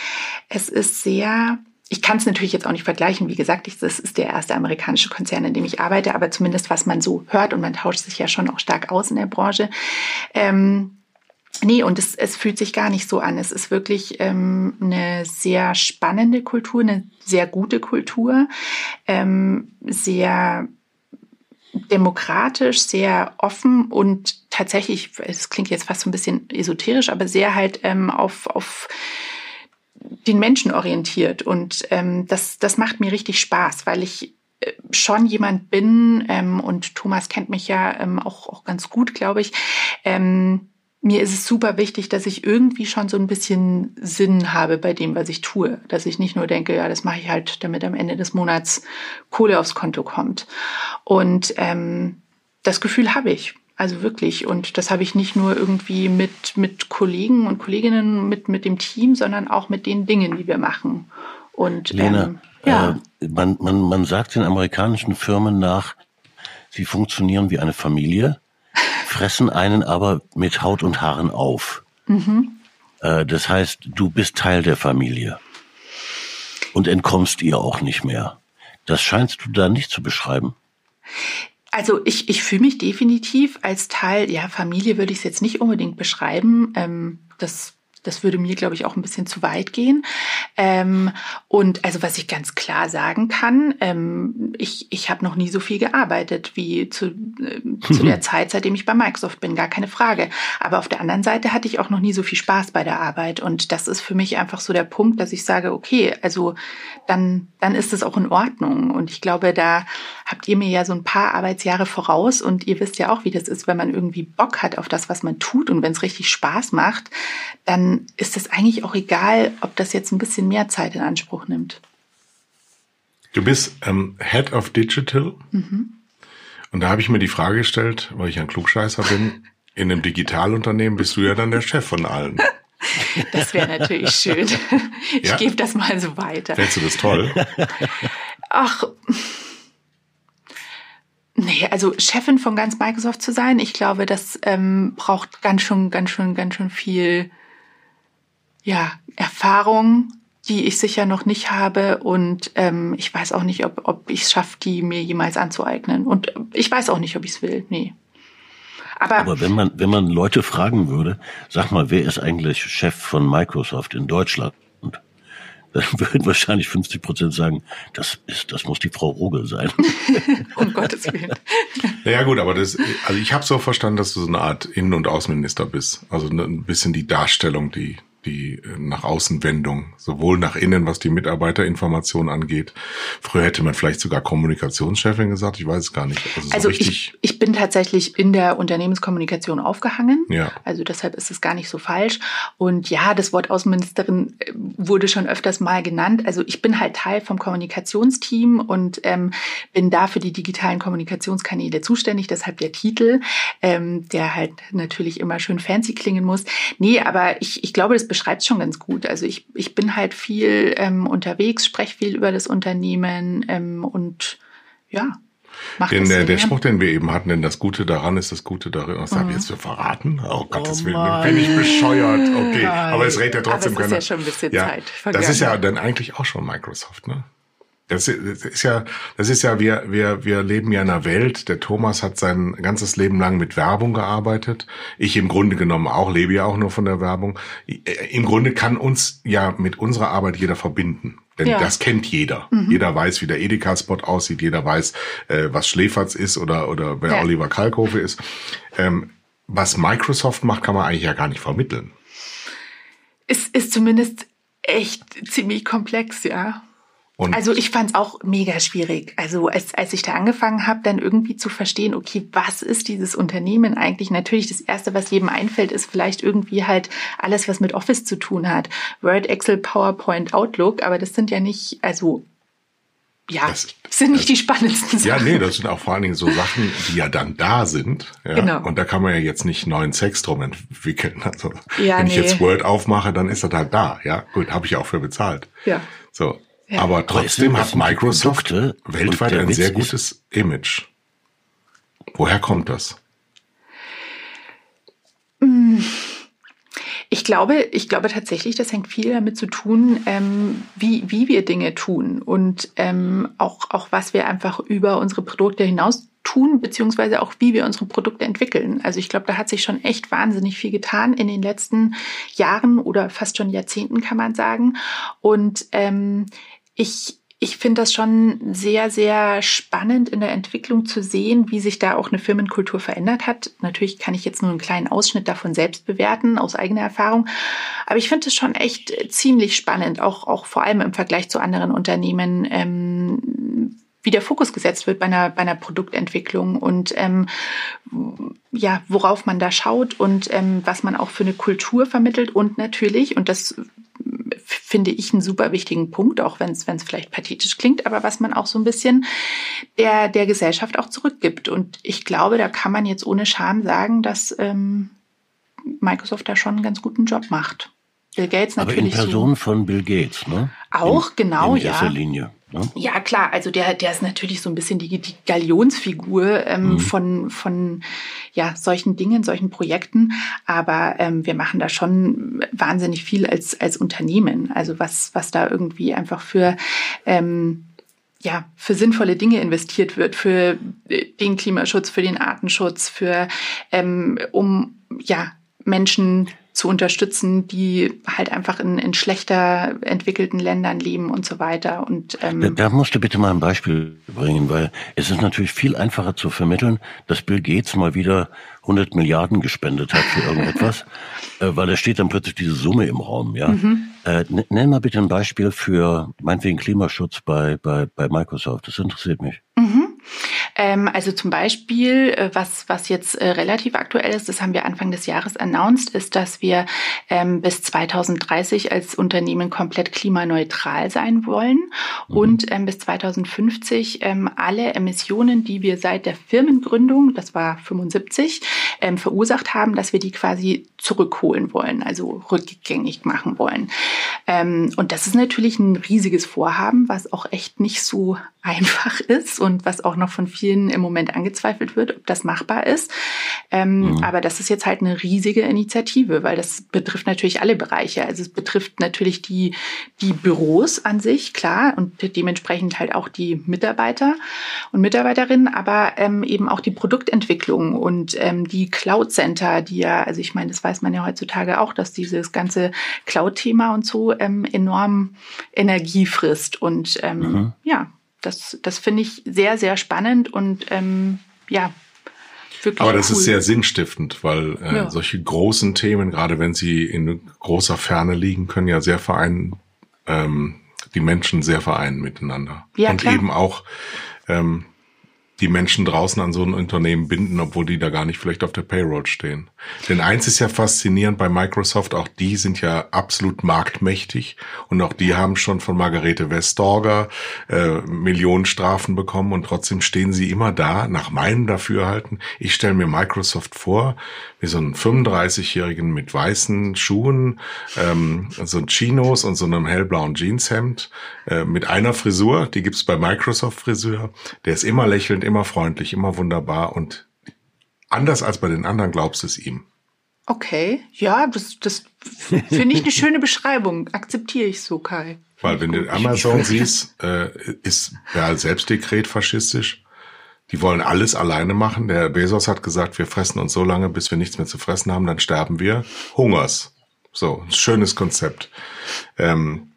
Es ist sehr ich kann es natürlich jetzt auch nicht vergleichen. Wie gesagt, ich, das ist der erste amerikanische Konzern, in dem ich arbeite, aber zumindest was man so hört und man tauscht sich ja schon auch stark aus in der Branche. Ähm, Nee, und es, es fühlt sich gar nicht so an. Es ist wirklich ähm, eine sehr spannende Kultur, eine sehr gute Kultur, ähm, sehr demokratisch, sehr offen und tatsächlich, es klingt jetzt fast so ein bisschen esoterisch, aber sehr halt ähm, auf, auf den Menschen orientiert. Und ähm, das, das macht mir richtig Spaß, weil ich äh, schon jemand bin, ähm, und Thomas kennt mich ja ähm, auch, auch ganz gut, glaube ich, ähm, mir ist es super wichtig, dass ich irgendwie schon so ein bisschen Sinn habe bei dem, was ich tue. Dass ich nicht nur denke, ja, das mache ich halt, damit am Ende des Monats Kohle aufs Konto kommt. Und ähm, das Gefühl habe ich. Also wirklich. Und das habe ich nicht nur irgendwie mit, mit Kollegen und Kolleginnen, mit, mit dem Team, sondern auch mit den Dingen, die wir machen. Und Lena, ähm, ja. Äh, man, man, man sagt den amerikanischen Firmen nach, sie funktionieren wie eine Familie fressen einen aber mit Haut und Haaren auf. Mhm. Äh, das heißt, du bist Teil der Familie und entkommst ihr auch nicht mehr. Das scheinst du da nicht zu beschreiben. Also ich, ich fühle mich definitiv als Teil, ja, Familie würde ich es jetzt nicht unbedingt beschreiben. Ähm, das das würde mir, glaube ich, auch ein bisschen zu weit gehen. Ähm, und also was ich ganz klar sagen kann, ähm, ich, ich habe noch nie so viel gearbeitet wie zu, äh, zu der <laughs> Zeit, seitdem ich bei Microsoft bin, gar keine Frage. Aber auf der anderen Seite hatte ich auch noch nie so viel Spaß bei der Arbeit. Und das ist für mich einfach so der Punkt, dass ich sage, okay, also dann, dann ist es auch in Ordnung. Und ich glaube, da habt ihr mir ja so ein paar Arbeitsjahre voraus und ihr wisst ja auch, wie das ist, wenn man irgendwie Bock hat auf das, was man tut und wenn es richtig Spaß macht, dann ist es eigentlich auch egal, ob das jetzt ein bisschen mehr Zeit in Anspruch nimmt. Du bist ähm, Head of Digital. Mhm. Und da habe ich mir die Frage gestellt, weil ich ein Klugscheißer bin, in einem Digitalunternehmen bist du ja dann der Chef von allen. <laughs> Das wäre natürlich schön. Ich ja? gebe das mal so weiter. Fändest du das toll? Ach, Nee, also Chefin von ganz Microsoft zu sein, ich glaube, das ähm, braucht ganz schön, ganz schön, ganz schön viel ja, Erfahrung, die ich sicher noch nicht habe. Und ähm, ich weiß auch nicht, ob, ob ich es schaffe, die mir jemals anzueignen. Und ich weiß auch nicht, ob ich es will. Nee. Aber, Aber wenn man, wenn man Leute fragen würde, sag mal, wer ist eigentlich Chef von Microsoft in Deutschland? dann <laughs> würden wahrscheinlich 50 Prozent sagen, das ist, das muss die Frau Rogel sein. <laughs> um Gottes Willen. <laughs> Naja gut, aber das, also ich habe so verstanden, dass du so eine Art Innen- und Außenminister bist. Also ein bisschen die Darstellung, die die äh, nach Außenwendung, sowohl nach innen, was die Mitarbeiterinformation angeht. Früher hätte man vielleicht sogar Kommunikationschefin gesagt, ich weiß es gar nicht. Also, also so ich, ich bin tatsächlich in der Unternehmenskommunikation aufgehangen. Ja. Also deshalb ist es gar nicht so falsch. Und ja, das Wort Außenministerin äh, wurde schon öfters mal genannt. Also ich bin halt Teil vom Kommunikationsteam und ähm, bin da für die digitalen Kommunikationskanäle zuständig. Deshalb der Titel, ähm, der halt natürlich immer schön fancy klingen muss. Nee, aber ich, ich glaube, das beschreibt schon ganz gut. Also ich, ich bin halt viel ähm, unterwegs, spreche viel über das Unternehmen ähm, und ja. Macht Den, das der, der? Spruch, den wir eben hatten, denn das Gute daran ist das Gute darin. Was habe ich jetzt für verraten? Oh Gottes Willen, Mann. bin ich bescheuert. Okay, aber es redet ja trotzdem Aber es ist keiner. ja schon ein bisschen ja, Zeit Das ist ja vergangen. dann eigentlich auch schon Microsoft, ne? Das ist ja, das ist ja, wir, wir, wir leben ja in einer Welt. Der Thomas hat sein ganzes Leben lang mit Werbung gearbeitet. Ich im Grunde genommen auch, lebe ja auch nur von der Werbung. Im Grunde kann uns ja mit unserer Arbeit jeder verbinden. Denn Ja. das kennt jeder. Jeder weiß, wie der Edeka-Spot aussieht. Jeder weiß, äh, was Schläferz ist oder, oder wer Ja. Oliver Kalkofe ist. Ähm, was Microsoft macht, kann man eigentlich ja gar nicht vermitteln. Es ist zumindest echt ziemlich komplex, ja. Und Also ich fand es auch mega schwierig. Also als, als ich da angefangen habe, dann irgendwie zu verstehen, okay, was ist dieses Unternehmen eigentlich? Natürlich, das Erste, was jedem einfällt, ist vielleicht irgendwie halt alles, was mit Office zu tun hat. Word, Excel, PowerPoint, Outlook, aber das sind ja nicht, also ja, Das- sind nicht die spannendsten Ja, Sachen. nee, das sind auch vor allen Dingen so Sachen, die ja dann da sind. Ja? Genau. Und da kann man ja jetzt nicht neuen Sex drum entwickeln. <laughs> Also Ja, wenn ich nee. jetzt Word aufmache, dann ist das halt da. Ja, gut, habe ich auch für bezahlt. Ja. So. Ja. Aber trotzdem hat Microsoft weltweit ein sehr gutes Image. Woher kommt das? Ich glaube, ich glaube tatsächlich, das hängt viel damit zu tun, ähm, wie, wie wir Dinge tun und ähm, auch, auch was wir einfach über unsere Produkte hinaus tun, beziehungsweise auch wie wir unsere Produkte entwickeln. Also ich glaube, da hat sich schon echt wahnsinnig viel getan in den letzten Jahren oder fast schon Jahrzehnten, kann man sagen. Und ähm, ich, ich finde das schon sehr, sehr spannend in der Entwicklung zu sehen, wie sich da auch eine Firmenkultur verändert hat. Natürlich kann ich jetzt nur einen kleinen Ausschnitt davon selbst bewerten, aus eigener Erfahrung. Aber ich finde es schon echt ziemlich spannend, auch, auch vor allem im Vergleich zu anderen Unternehmen, ähm, wie der Fokus gesetzt wird bei einer, bei einer Produktentwicklung und ähm, ja, worauf man da schaut und ähm, was man auch für eine Kultur vermittelt und natürlich, und das finde ich einen super wichtigen Punkt, auch wenn es vielleicht pathetisch klingt, aber was man auch so ein bisschen der der Gesellschaft auch zurückgibt. Und ich glaube, da kann man jetzt ohne Scham sagen, dass ähm, Microsoft da schon einen ganz guten Job macht. Bill Gates Aber in natürlich Person von Bill Gates, ne? Auch, in, genau, in erster ja. Linie. Ne? Ja, klar, also der, der ist natürlich so ein bisschen die, die Galionsfigur ähm, von, von ja, solchen Dingen, solchen Projekten. Aber ähm, wir machen da schon wahnsinnig viel als, als Unternehmen. Also was, was da irgendwie einfach für ähm, ja, für sinnvolle Dinge investiert wird, für den Klimaschutz, für den Artenschutz, für ähm, um ja Menschen zu unterstützen, die halt einfach in, in schlechter entwickelten Ländern leben und so weiter. Und ähm, Da, da musst du bitte mal ein Beispiel bringen, weil es ist natürlich viel einfacher zu vermitteln, dass Bill Gates mal wieder 100 Milliarden gespendet hat für irgendetwas, <laughs> äh, weil da steht dann plötzlich diese Summe im Raum. Ja, äh, n- nenn mal bitte ein Beispiel für meinetwegen Klimaschutz bei bei bei Microsoft. Das interessiert mich. Ähm, also zum Beispiel, äh, was, was jetzt äh, relativ aktuell ist, das haben wir Anfang des Jahres announced, ist, dass wir ähm, bis 2030 als Unternehmen komplett klimaneutral sein wollen und ähm, bis 2050 ähm, alle Emissionen, die wir seit der Firmengründung, das war 75, ähm, verursacht haben, dass wir die quasi zurückholen wollen, also rückgängig machen wollen. Ähm, und das ist natürlich ein riesiges Vorhaben, was auch echt nicht so <laughs> einfach ist und was auch noch von vielen im Moment angezweifelt wird, ob das machbar ist. Ähm, Mhm. Aber das ist jetzt halt eine riesige Initiative, weil das betrifft natürlich alle Bereiche. Also es betrifft natürlich die, die Büros an sich, klar, und dementsprechend halt auch die Mitarbeiter und Mitarbeiterinnen, aber ähm, eben auch die Produktentwicklung und ähm, die Cloud Center, die ja, also ich meine, das weiß man ja heutzutage auch, dass dieses ganze Cloud-Thema und so ähm, enorm Energie frisst. Und ähm, Mhm. ja, das, das finde ich sehr, sehr spannend und ähm, ja, wirklich Aber das cool. ist sehr sinnstiftend, weil äh, Ja. solche großen Themen, gerade wenn sie in großer Ferne liegen, können ja sehr vereinen, ähm, die Menschen sehr vereinen miteinander. Ja, Und klar. eben auch ähm, die Menschen draußen an so ein Unternehmen binden, obwohl die da gar nicht vielleicht auf der Payroll stehen. Denn eins ist ja faszinierend bei Microsoft, auch die sind ja absolut marktmächtig und auch die haben schon von Margarete Westorger äh, Millionen Strafen bekommen und trotzdem stehen sie immer da, nach meinem Dafürhalten. Ich stelle mir Microsoft vor, wie so einen 35-Jährigen mit weißen Schuhen, ähm, so Chinos und so einem hellblauen Jeanshemd, äh, mit einer Frisur, die gibt's bei Microsoft Friseur, der ist immer lächelnd, immer freundlich, immer wunderbar und anders als bei den anderen glaubst du es ihm. Okay, ja, das, das finde ich eine schöne <laughs> Beschreibung. Akzeptiere ich so, Kai. Weil wenn du Amazon siehst, äh, ist ja Selbstdekret faschistisch. Die wollen alles alleine machen. Der Bezos hat gesagt, wir fressen uns so lange, bis wir nichts mehr zu fressen haben, dann sterben wir Hungers. So, ein schönes Konzept. Ähm,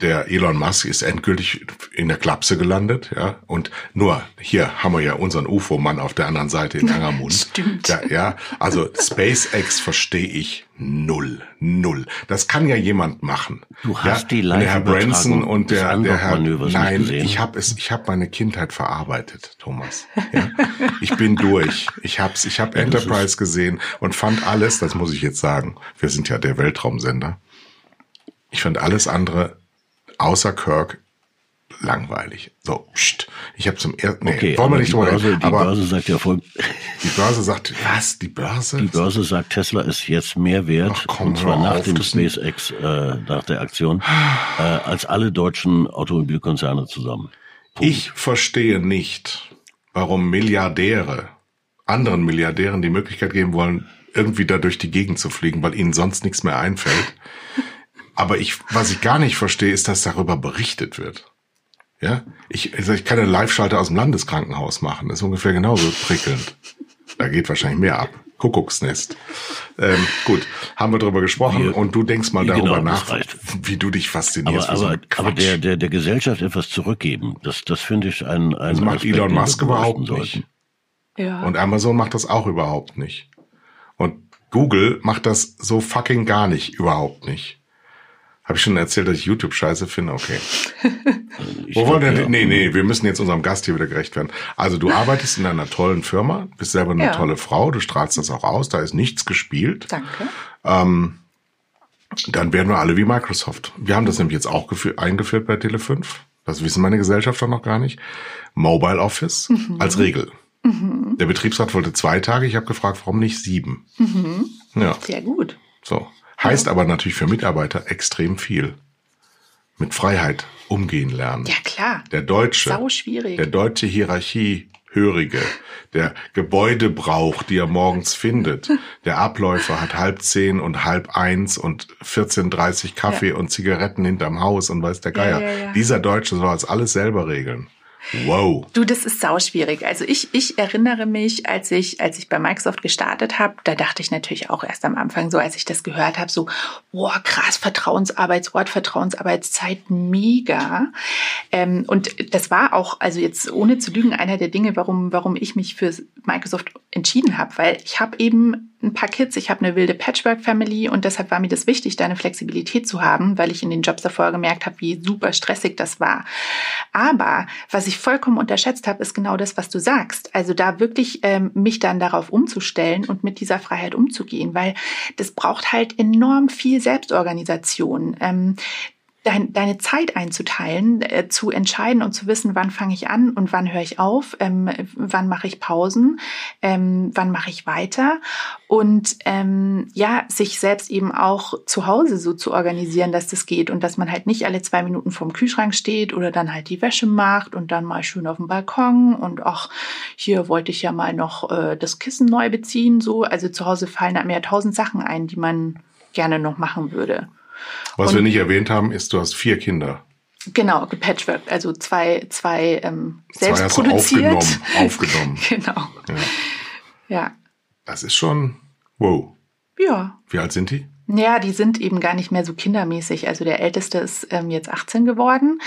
der Elon Musk ist endgültig in der Klapse gelandet, ja. Und nur hier haben wir ja unseren UFO-Mann auf der anderen Seite in Angermund. <laughs> Stimmt. Ja, ja, also SpaceX verstehe ich null, null. Das kann ja jemand machen. Du hast ja? die Und der Herr Branson und der, der Herr, nein, ich habe es, ich habe meine Kindheit verarbeitet, Thomas. Ja? Ich bin durch. Ich hab's, ich habe Enterprise gesehen und fand alles, das muss ich jetzt sagen. Wir sind ja der Weltraumsender. Ich fand alles andere außer Kirk langweilig. So, pst. Ich habe zum ersten, nee, Okay, wollen wir nicht die drüber Börse, reden. die Aber Börse sagt ja voll, die Börse sagt, was? Die Börse? die Börse sagt, Tesla ist jetzt mehr wert, Ach, komm, und zwar nach auf, dem SpaceX, äh, nach der Aktion, äh, als alle deutschen Automobilkonzerne zusammen. Punkt. Ich verstehe nicht, warum Milliardäre anderen Milliardären die Möglichkeit geben wollen, irgendwie da durch die Gegend zu fliegen, weil ihnen sonst nichts mehr einfällt. Aber ich, was ich gar nicht verstehe, ist, dass darüber berichtet wird. Ja, ich, also ich kann einen Live-Schalter aus dem Landeskrankenhaus machen. Das ist ungefähr genauso prickelnd. Da geht wahrscheinlich mehr ab. Kuckucksnest. Ähm, gut, haben wir drüber gesprochen Wir- und du denkst mal Genau, darüber das nach, reicht. wie du dich faszinierst. Aber, aber, aber der, der, der Gesellschaft etwas zurückgeben, das, das finde ich ein, ein das macht Aspekt, Elon Musk überhaupt nicht. sollten. Ja. Und Amazon macht das auch überhaupt nicht. Und Google macht das so fucking gar nicht, überhaupt nicht. Habe ich schon erzählt, dass ich YouTube scheiße finde? Okay. <laughs> Ich Wo wollen wir ja. Nee, nee, wir müssen jetzt unserem Gast hier wieder gerecht werden. Also du arbeitest in einer tollen Firma, bist selber eine Ja. tolle Frau, du strahlst das auch aus, da ist nichts gespielt. Danke. Dann werden wir alle wie Microsoft. Wir haben das nämlich jetzt auch gefü- eingeführt bei Tele5. Das wissen meine Gesellschafter noch gar nicht. Mobile Office als Regel. Der Betriebsrat wollte zwei Tage. Ich habe gefragt, warum nicht sieben? Ja. Sehr gut. So. Heißt aber natürlich für Mitarbeiter extrem viel. Mit Freiheit umgehen lernen. Ja, klar. Der Deutsche. Sau schwierig. Der deutsche Hierarchiehörige. Der Gebäudebrauch, die er morgens findet. Der Abläufer hat halb zehn und halb eins und 14.30 Kaffee Ja. und Zigaretten hinterm Haus und weiß der Geier. ja, ja. Dieser Deutsche soll das alles selber regeln. Wow. Du, das ist sauschwierig. Also ich, ich erinnere mich, als ich, als ich bei Microsoft gestartet habe, da dachte ich natürlich auch erst am Anfang so, als ich das gehört habe, so, boah, krass, Vertrauensarbeitsort, Vertrauensarbeitszeit, mega. Ähm, und das war auch, also jetzt ohne zu lügen, einer der Dinge, warum, warum ich mich für Microsoft entschieden habe, weil ich habe eben ein paar Kids, ich habe eine wilde Patchwork-Family und deshalb war mir das wichtig, da eine Flexibilität zu haben, weil ich in den Jobs davor gemerkt habe, wie super stressig das war. Aber was ich vollkommen unterschätzt habe, ist genau das, was du sagst. Also da wirklich ähm, mich dann darauf umzustellen und mit dieser Freiheit umzugehen, weil das braucht halt enorm viel Selbstorganisation. Ähm, dein, deine Zeit einzuteilen, äh, zu entscheiden und zu wissen, wann fange ich an und wann höre ich auf, ähm, wann mache ich Pausen, ähm, wann mache ich weiter und ähm, ja, sich selbst eben auch zu Hause so zu organisieren, dass das geht und dass man halt nicht alle zwei Minuten vorm Kühlschrank steht oder dann halt die Wäsche macht und dann mal schön auf dem Balkon und ach, hier wollte ich ja mal noch äh, das Kissen neu beziehen, so. Also zu Hause fallen einem ja tausend Sachen ein, die man gerne noch machen würde. Was Und- wir nicht erwähnt haben, ist, du hast vier Kinder. Genau, gepatchworked, also zwei, zwei ähm, Zwei selbst hast du produziert. aufgenommen. aufgenommen. <laughs> genau. Ja. Ja. Das ist schon, wow. Ja. Wie alt sind die? Ja, die sind eben gar nicht mehr so kindermäßig. Also der Älteste ist ähm, jetzt 18 geworden.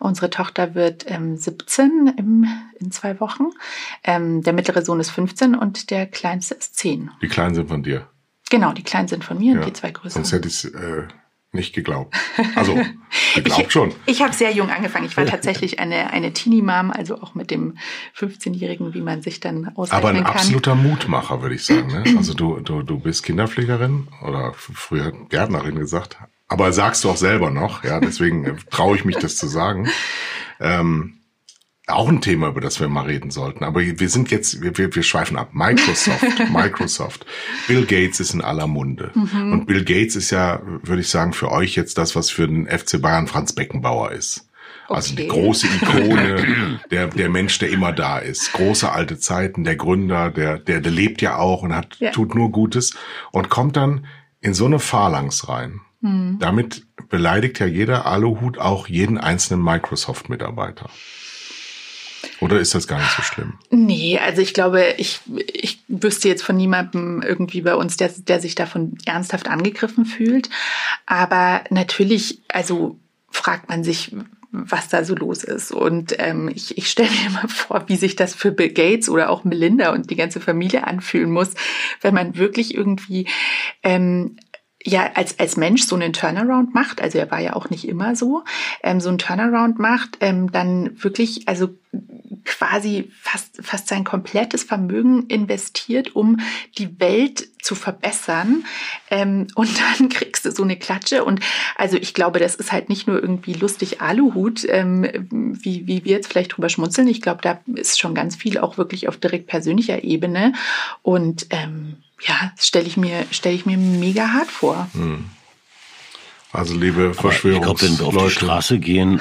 Unsere Tochter wird ähm, 17 im, in zwei Wochen. Ähm, der mittlere Sohn ist 15 und der kleinste ist 10. Die Kleinen sind von dir. Genau, die kleinen sind von mir und Ja. die zwei größeren. Sonst hätte ich es äh, nicht geglaubt. Also, <laughs> geglaubt schon. Ich habe sehr jung angefangen. Ich war <laughs> tatsächlich eine, eine Teenie-Mom, also auch mit dem 15-Jährigen, wie man sich dann Aber ausrechnen ein kann. absoluter Mutmacher, würde ich sagen. Ne? Also du, du, du bist Kinderpflegerin oder früher Gärtnerin gesagt. Aber sagst du auch selber noch, ja, deswegen äh, traue ich mich das zu sagen. Ähm, auch ein Thema, über das wir mal reden sollten. Aber wir sind jetzt, wir, wir, wir schweifen ab. Microsoft, <laughs> Microsoft. Bill Gates ist in aller Munde. Mhm. Und Bill Gates ist ja, würde ich sagen, für euch jetzt das, was für den FC Bayern Franz Beckenbauer ist. Also die große Ikone, <laughs> der, der Mensch, der immer da ist. Große alte Zeiten, der Gründer, der, der, der lebt ja auch und hat, ja. tut nur Gutes und kommt dann in so eine Phalanx rein. Mhm. Damit beleidigt ja jeder Aluhut auch jeden einzelnen Microsoft-Mitarbeiter. Oder ist das gar nicht so schlimm? Nee, also ich glaube, ich, ich wüsste jetzt von niemandem irgendwie bei uns, der, der sich davon ernsthaft angegriffen fühlt. Aber natürlich, also fragt man sich, was da so los ist. Und ähm, ich, ich stelle mir immer vor, wie sich das für Bill Gates oder auch Melinda und die ganze Familie anfühlen muss, wenn man wirklich irgendwie ähm, ja als, als Mensch so einen Turnaround macht, also er war ja auch nicht immer so, ähm, so einen Turnaround macht, ähm, dann wirklich, also quasi fast, fast sein komplettes Vermögen investiert, um die Welt zu verbessern. Ähm, <laughs> und dann kriegst du so eine Klatsche. Und also ich glaube, das ist halt nicht nur irgendwie lustig Aluhut, ähm, wie, wie wir jetzt vielleicht drüber schmunzeln. Ich glaube, da ist schon ganz viel auch wirklich auf direkt persönlicher Ebene. Und ähm, ja, stelle ich mir, stelle ich mir mega hart vor. Hm. Also liebe Verschwörungs Ich glaube, wenn wir auf die Straße gehen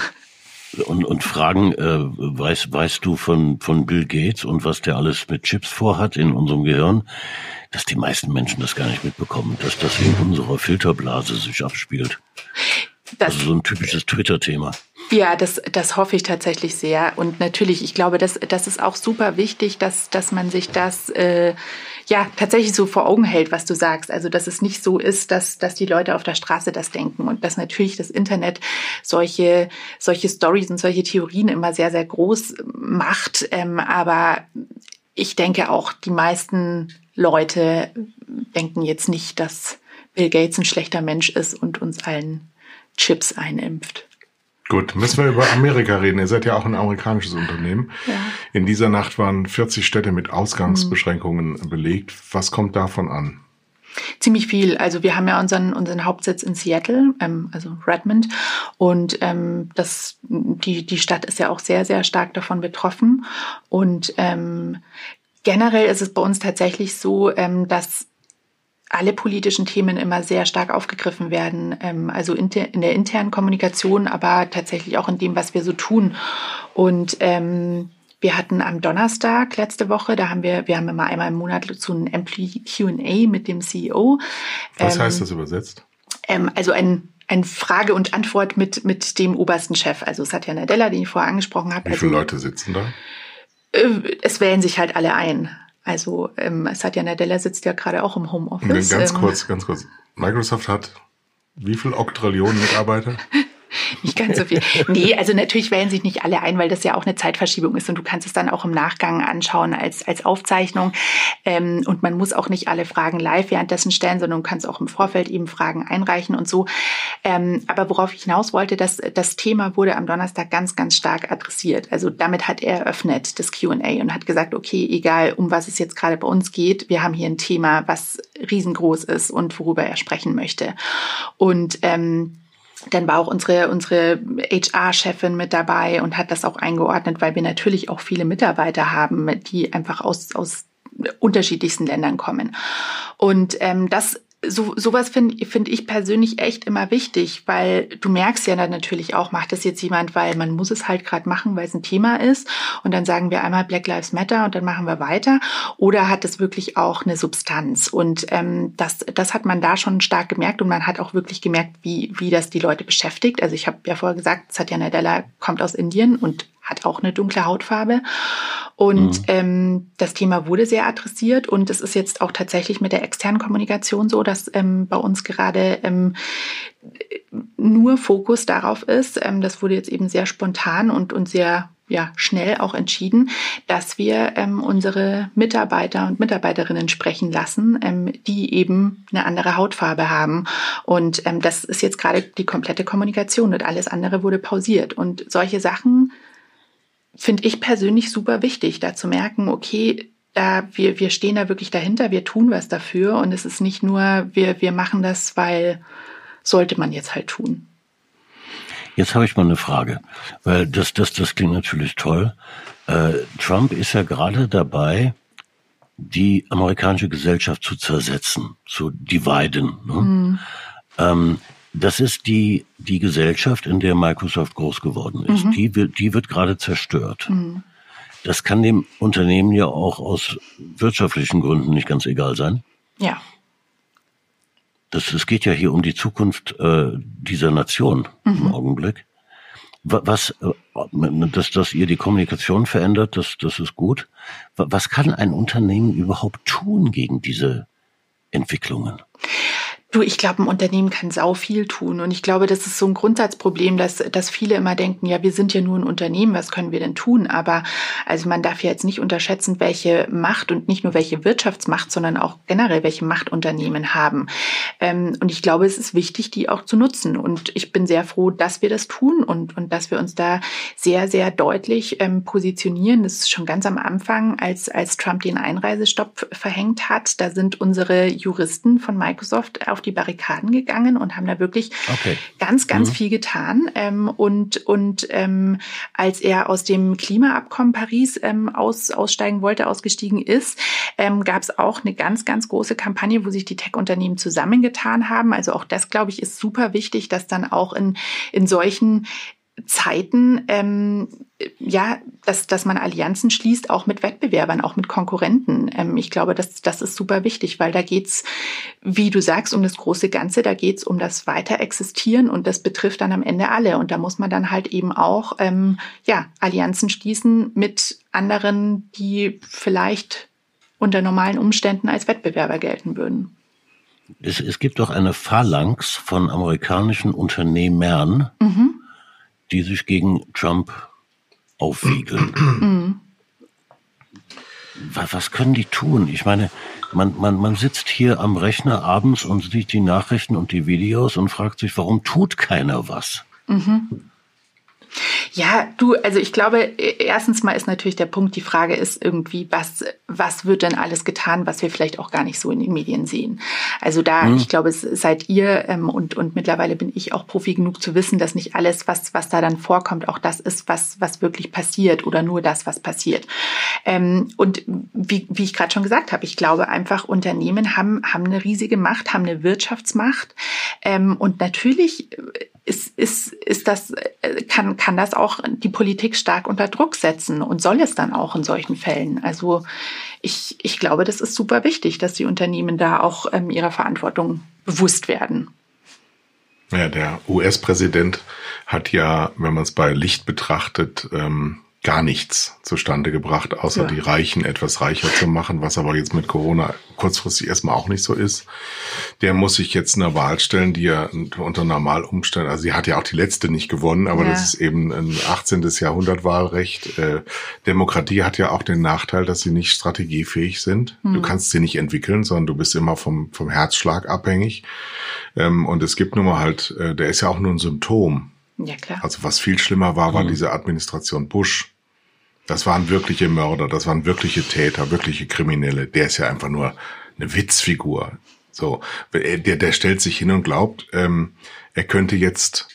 und, und fragen, äh, weißt, weißt du von, von Bill Gates und was der alles mit Chips vorhat in unserem Gehirn, dass die meisten Menschen das gar nicht mitbekommen, dass das in unserer Filterblase sich abspielt. Das, also so ein typisches Twitter-Thema. Ja, das, das hoffe ich tatsächlich sehr. Und natürlich, ich glaube, das, das ist auch super wichtig, dass, dass man sich das äh, ja tatsächlich so vor Augen hält, was du sagst. Also dass es nicht so ist, dass, dass die Leute auf der Straße das denken und dass natürlich das Internet solche, solche Stories und solche Theorien immer sehr, sehr groß macht. Ähm, aber ich denke auch, die meisten Leute denken jetzt nicht, dass Bill Gates ein schlechter Mensch ist und uns allen Chips einimpft. Gut, müssen wir über Amerika reden. Ihr seid ja auch ein amerikanisches Unternehmen. Ja. In dieser Nacht waren 40 Städte mit Ausgangsbeschränkungen mhm. belegt. Was kommt davon an? Ziemlich viel. Also wir haben ja unseren, unseren Hauptsitz in Seattle, ähm, also Redmond. Und ähm, das, die, die Stadt ist ja auch sehr, sehr stark davon betroffen. Und ähm, generell ist es bei uns tatsächlich so, ähm, dass alle politischen Themen immer sehr stark aufgegriffen werden, ähm, also in der, in der internen Kommunikation, aber tatsächlich auch in dem, was wir so tun. Und ähm, wir hatten am Donnerstag letzte Woche, da haben wir, wir haben immer einmal im Monat so ein Employee Q&A mit dem CEO. Was ähm, heißt das übersetzt? Ähm, also ein ein Frage und Antwort mit, mit dem obersten Chef. Also Satya Nadella, den ich vorher angesprochen habe. Wie viele also, Leute sitzen da? Äh, es wählen sich halt alle ein. Also ähm, Satya Nadella sitzt ja gerade auch im Homeoffice. Ganz ähm, kurz, ganz kurz. Microsoft hat wie viel Oktrillionen Mitarbeiter? <laughs> nicht ganz so viel. Nee, also natürlich wählen sich nicht alle ein, weil das ja auch eine Zeitverschiebung ist und du kannst es dann auch im Nachgang anschauen als, als Aufzeichnung. Ähm, und man muss auch nicht alle Fragen live währenddessen stellen, sondern du kannst auch im Vorfeld eben Fragen einreichen und so. Ähm, aber worauf ich hinaus wollte, dass das Thema wurde am Donnerstag ganz, ganz stark adressiert. Also damit hat er eröffnet das Q&A und hat gesagt, okay, egal um was es jetzt gerade bei uns geht, wir haben hier ein Thema, was riesengroß ist und worüber er sprechen möchte. Und ähm, dann war auch unsere, unsere HR-Chefin mit dabei und hat das auch eingeordnet, weil wir natürlich auch viele Mitarbeiter haben, die einfach aus, aus unterschiedlichsten Ländern kommen. Und ähm, das so sowas finde find ich persönlich echt immer wichtig, weil du merkst ja dann natürlich auch, macht das jetzt jemand, weil man muss es halt gerade machen, weil es ein Thema ist. Und dann sagen wir einmal Black Lives Matter und dann machen wir weiter. Oder hat es wirklich auch eine Substanz? Und ähm, das, das hat man da schon stark gemerkt und man hat auch wirklich gemerkt, wie, wie das die Leute beschäftigt. Also ich habe ja vorher gesagt, Satya Nadella kommt aus Indien und hat auch eine dunkle Hautfarbe. Und mhm. ähm, das Thema wurde sehr adressiert und es ist jetzt auch tatsächlich mit der externen Kommunikation so, dass ähm, bei uns gerade ähm, nur Fokus darauf ist. Ähm, das wurde jetzt eben sehr spontan und, und sehr ja, schnell auch entschieden, dass wir ähm, unsere Mitarbeiter und Mitarbeiterinnen sprechen lassen, ähm, die eben eine andere Hautfarbe haben. Und ähm, das ist jetzt gerade die komplette Kommunikation und alles andere wurde pausiert. Und solche Sachen finde ich persönlich super wichtig, da zu merken, okay, da wir, wir stehen da wirklich dahinter, wir tun was dafür und es ist nicht nur, wir, wir machen das, weil sollte man jetzt halt tun. Jetzt habe ich mal eine Frage, weil das, das, das klingt natürlich toll. Äh, Trump ist ja gerade dabei, die amerikanische Gesellschaft zu zersetzen, zu dividen. Ne? Mhm. Ähm, das ist die, die Gesellschaft, in der Microsoft groß geworden ist. Mhm. Die, wird, die wird gerade zerstört. Mhm. Das kann dem Unternehmen ja auch aus wirtschaftlichen Gründen nicht ganz egal sein. Ja. Das, es geht ja hier um die Zukunft äh, dieser Nation mhm. im Augenblick. Was, äh, dass, dass ihr die Kommunikation verändert, das, das ist gut. Was kann ein Unternehmen überhaupt tun gegen diese Entwicklungen? Du, ich glaube, ein Unternehmen kann sau viel tun. Und ich glaube, das ist so ein Grundsatzproblem, dass, dass viele immer denken, ja, wir sind ja nur ein Unternehmen, was können wir denn tun? Aber also man darf ja jetzt nicht unterschätzen, welche Macht und nicht nur welche Wirtschaftsmacht, sondern auch generell welche Macht Unternehmen haben. Ähm, und ich glaube, es ist wichtig, die auch zu nutzen. Und ich bin sehr froh, dass wir das tun und, und dass wir uns da sehr, sehr deutlich ähm, positionieren. Das ist schon ganz am Anfang, als, als Trump den Einreisestopp verhängt hat. Da sind unsere Juristen von Microsoft auf die Barrikaden gegangen und haben da wirklich okay. ganz, ganz mhm. viel getan. Ähm, und und ähm, als er aus dem Klimaabkommen Paris ähm, aus, aussteigen wollte, ausgestiegen ist, ähm, gab es auch eine ganz, ganz große Kampagne, wo sich die Tech-Unternehmen zusammengetan haben. Also auch das, glaube ich, ist super wichtig, dass dann auch in, in solchen Zeiten, ähm, ja, dass, dass man Allianzen schließt, auch mit Wettbewerbern, auch mit Konkurrenten. Ähm, ich glaube, das, das ist super wichtig, weil da geht's, wie du sagst, um das große Ganze, da geht's um das Weiterexistieren und das betrifft dann am Ende alle. Und da muss man dann halt eben auch ähm, ja, Allianzen schließen mit anderen, die vielleicht unter normalen Umständen als Wettbewerber gelten würden. Es, es gibt doch eine Phalanx von amerikanischen Unternehmern, mhm die sich gegen Trump aufwiegeln. <clears throat> Mhm. Was können die tun? Ich meine, man, man, man sitzt hier am Rechner abends und sieht die Nachrichten und die Videos und fragt sich, warum tut keiner was? Mhm. Ja, du, also ich glaube, erstens mal ist natürlich der Punkt, die Frage ist irgendwie, was, was wird denn alles getan, was wir vielleicht auch gar nicht so in den Medien sehen. Also da, mhm. ich glaube, seid ihr ähm, und, und mittlerweile bin ich auch Profi genug zu wissen, dass nicht alles, was, was da dann vorkommt, auch das ist, was, was wirklich passiert oder nur das, was passiert. Ähm, und wie, wie ich gerade schon gesagt habe, ich glaube einfach, Unternehmen haben, haben eine riesige Macht, haben eine Wirtschaftsmacht. Ähm, und natürlich ist, ist, ist das, äh, kann, kann das auch die Politik stark unter Druck setzen und soll es dann auch in solchen Fällen. Also ich, ich glaube, das ist super wichtig, dass die Unternehmen da auch ähm, ihrer Verantwortung bewusst werden. Ja, der US-Präsident hat ja, wenn man es bei Licht betrachtet, ähm, gar nichts zustande gebracht, außer ja. die Reichen etwas reicher zu machen, was aber jetzt mit Corona kurzfristig erstmal auch nicht so ist. Der muss sich jetzt einer Wahl stellen, die er unter Normalumständen, also sie hat ja auch die letzte nicht gewonnen, aber ja. das ist eben ein 18. Jahrhundert Wahlrecht. Äh, Demokratie hat ja auch den Nachteil, dass sie nicht strategiefähig sind. Mhm. Du hm. kannst sie nicht entwickeln, sondern du bist immer vom, vom Herzschlag abhängig. Ähm, und es gibt nun mal halt, äh, der ist ja auch nur ein Symptom. Ja, klar. Also was viel schlimmer war, war mhm. diese Administration Bush das waren wirkliche Mörder, das waren wirkliche Täter, wirkliche Kriminelle. Der ist ja einfach nur eine Witzfigur. So, der, der stellt sich hin und glaubt, ähm, er könnte jetzt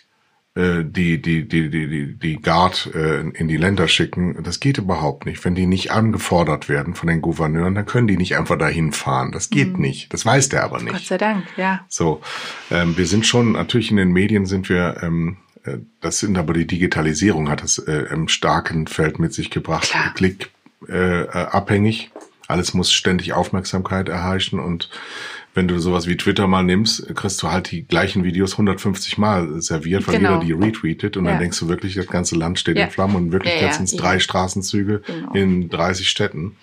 äh, die die die die die die Guard äh, in die Länder schicken. Das geht überhaupt nicht. Wenn die nicht angefordert werden von den Gouverneuren, dann können die nicht einfach dahin fahren. Das geht mhm. nicht. Das weiß der aber nicht. Gott sei Dank, ja. So, ähm, wir sind schon natürlich in den Medien sind wir ähm, äh, das sind aber die Digitalisierung hat das äh, im starken Feld mit sich gebracht. Klar. Klick äh, äh, abhängig. Alles muss ständig Aufmerksamkeit erheischen und wenn du sowas wie Twitter mal nimmst, kriegst du halt die gleichen Videos 150 Mal serviert, weil genau. jeder die retweetet und ja. dann denkst du wirklich, das ganze Land steht ja. in Flammen und wirklich ja, sind es drei Straßenzüge genau. in 30 Städten.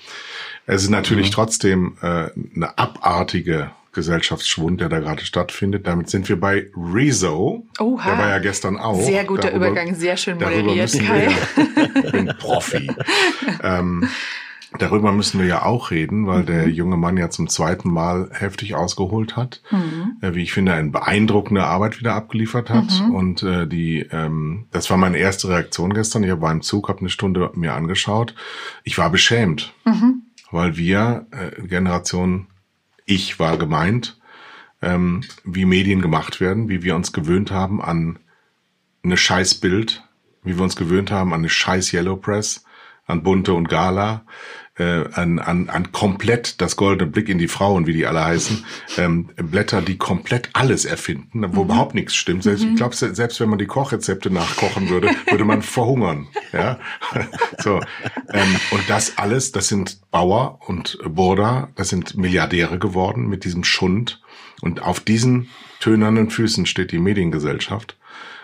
Es ist natürlich mhm. trotzdem äh, eine abartige Gesellschaftsschwund, der da gerade stattfindet. Damit sind wir bei Rezo. Oha. Der war ja gestern auch. Sehr guter darüber, Übergang, sehr schön moderiert, Kai. Wir, ich bin Profi. <laughs> ähm, darüber müssen wir ja auch reden, weil mhm. der junge Mann ja zum zweiten Mal heftig ausgeholt hat. Mhm. Äh, wie ich finde, eine beeindruckende Arbeit wieder abgeliefert hat. Mhm. Und äh, die, ähm, das war meine erste Reaktion gestern. Ich war im Zug, habe eine Stunde mir angeschaut. Ich war beschämt, mhm. weil wir äh, Generation ich war gemeint, ähm, wie Medien gemacht werden, wie wir uns gewöhnt haben an eine scheiß Bild, wie wir uns gewöhnt haben an eine scheiß Yellow Press, an Bunte und Gala, äh, an, an, an komplett das goldene Blick in die Frauen, wie die alle heißen, ähm, Blätter, die komplett alles erfinden, wo mhm. überhaupt nichts stimmt. Selbst, mhm. Ich glaube, selbst wenn man die Kochrezepte nachkochen würde, würde man verhungern. Ja, <laughs> so ähm, und das alles, das sind Bauer und Burda, das sind Milliardäre geworden mit diesem Schund und auf diesen tönernen Füßen steht die Mediengesellschaft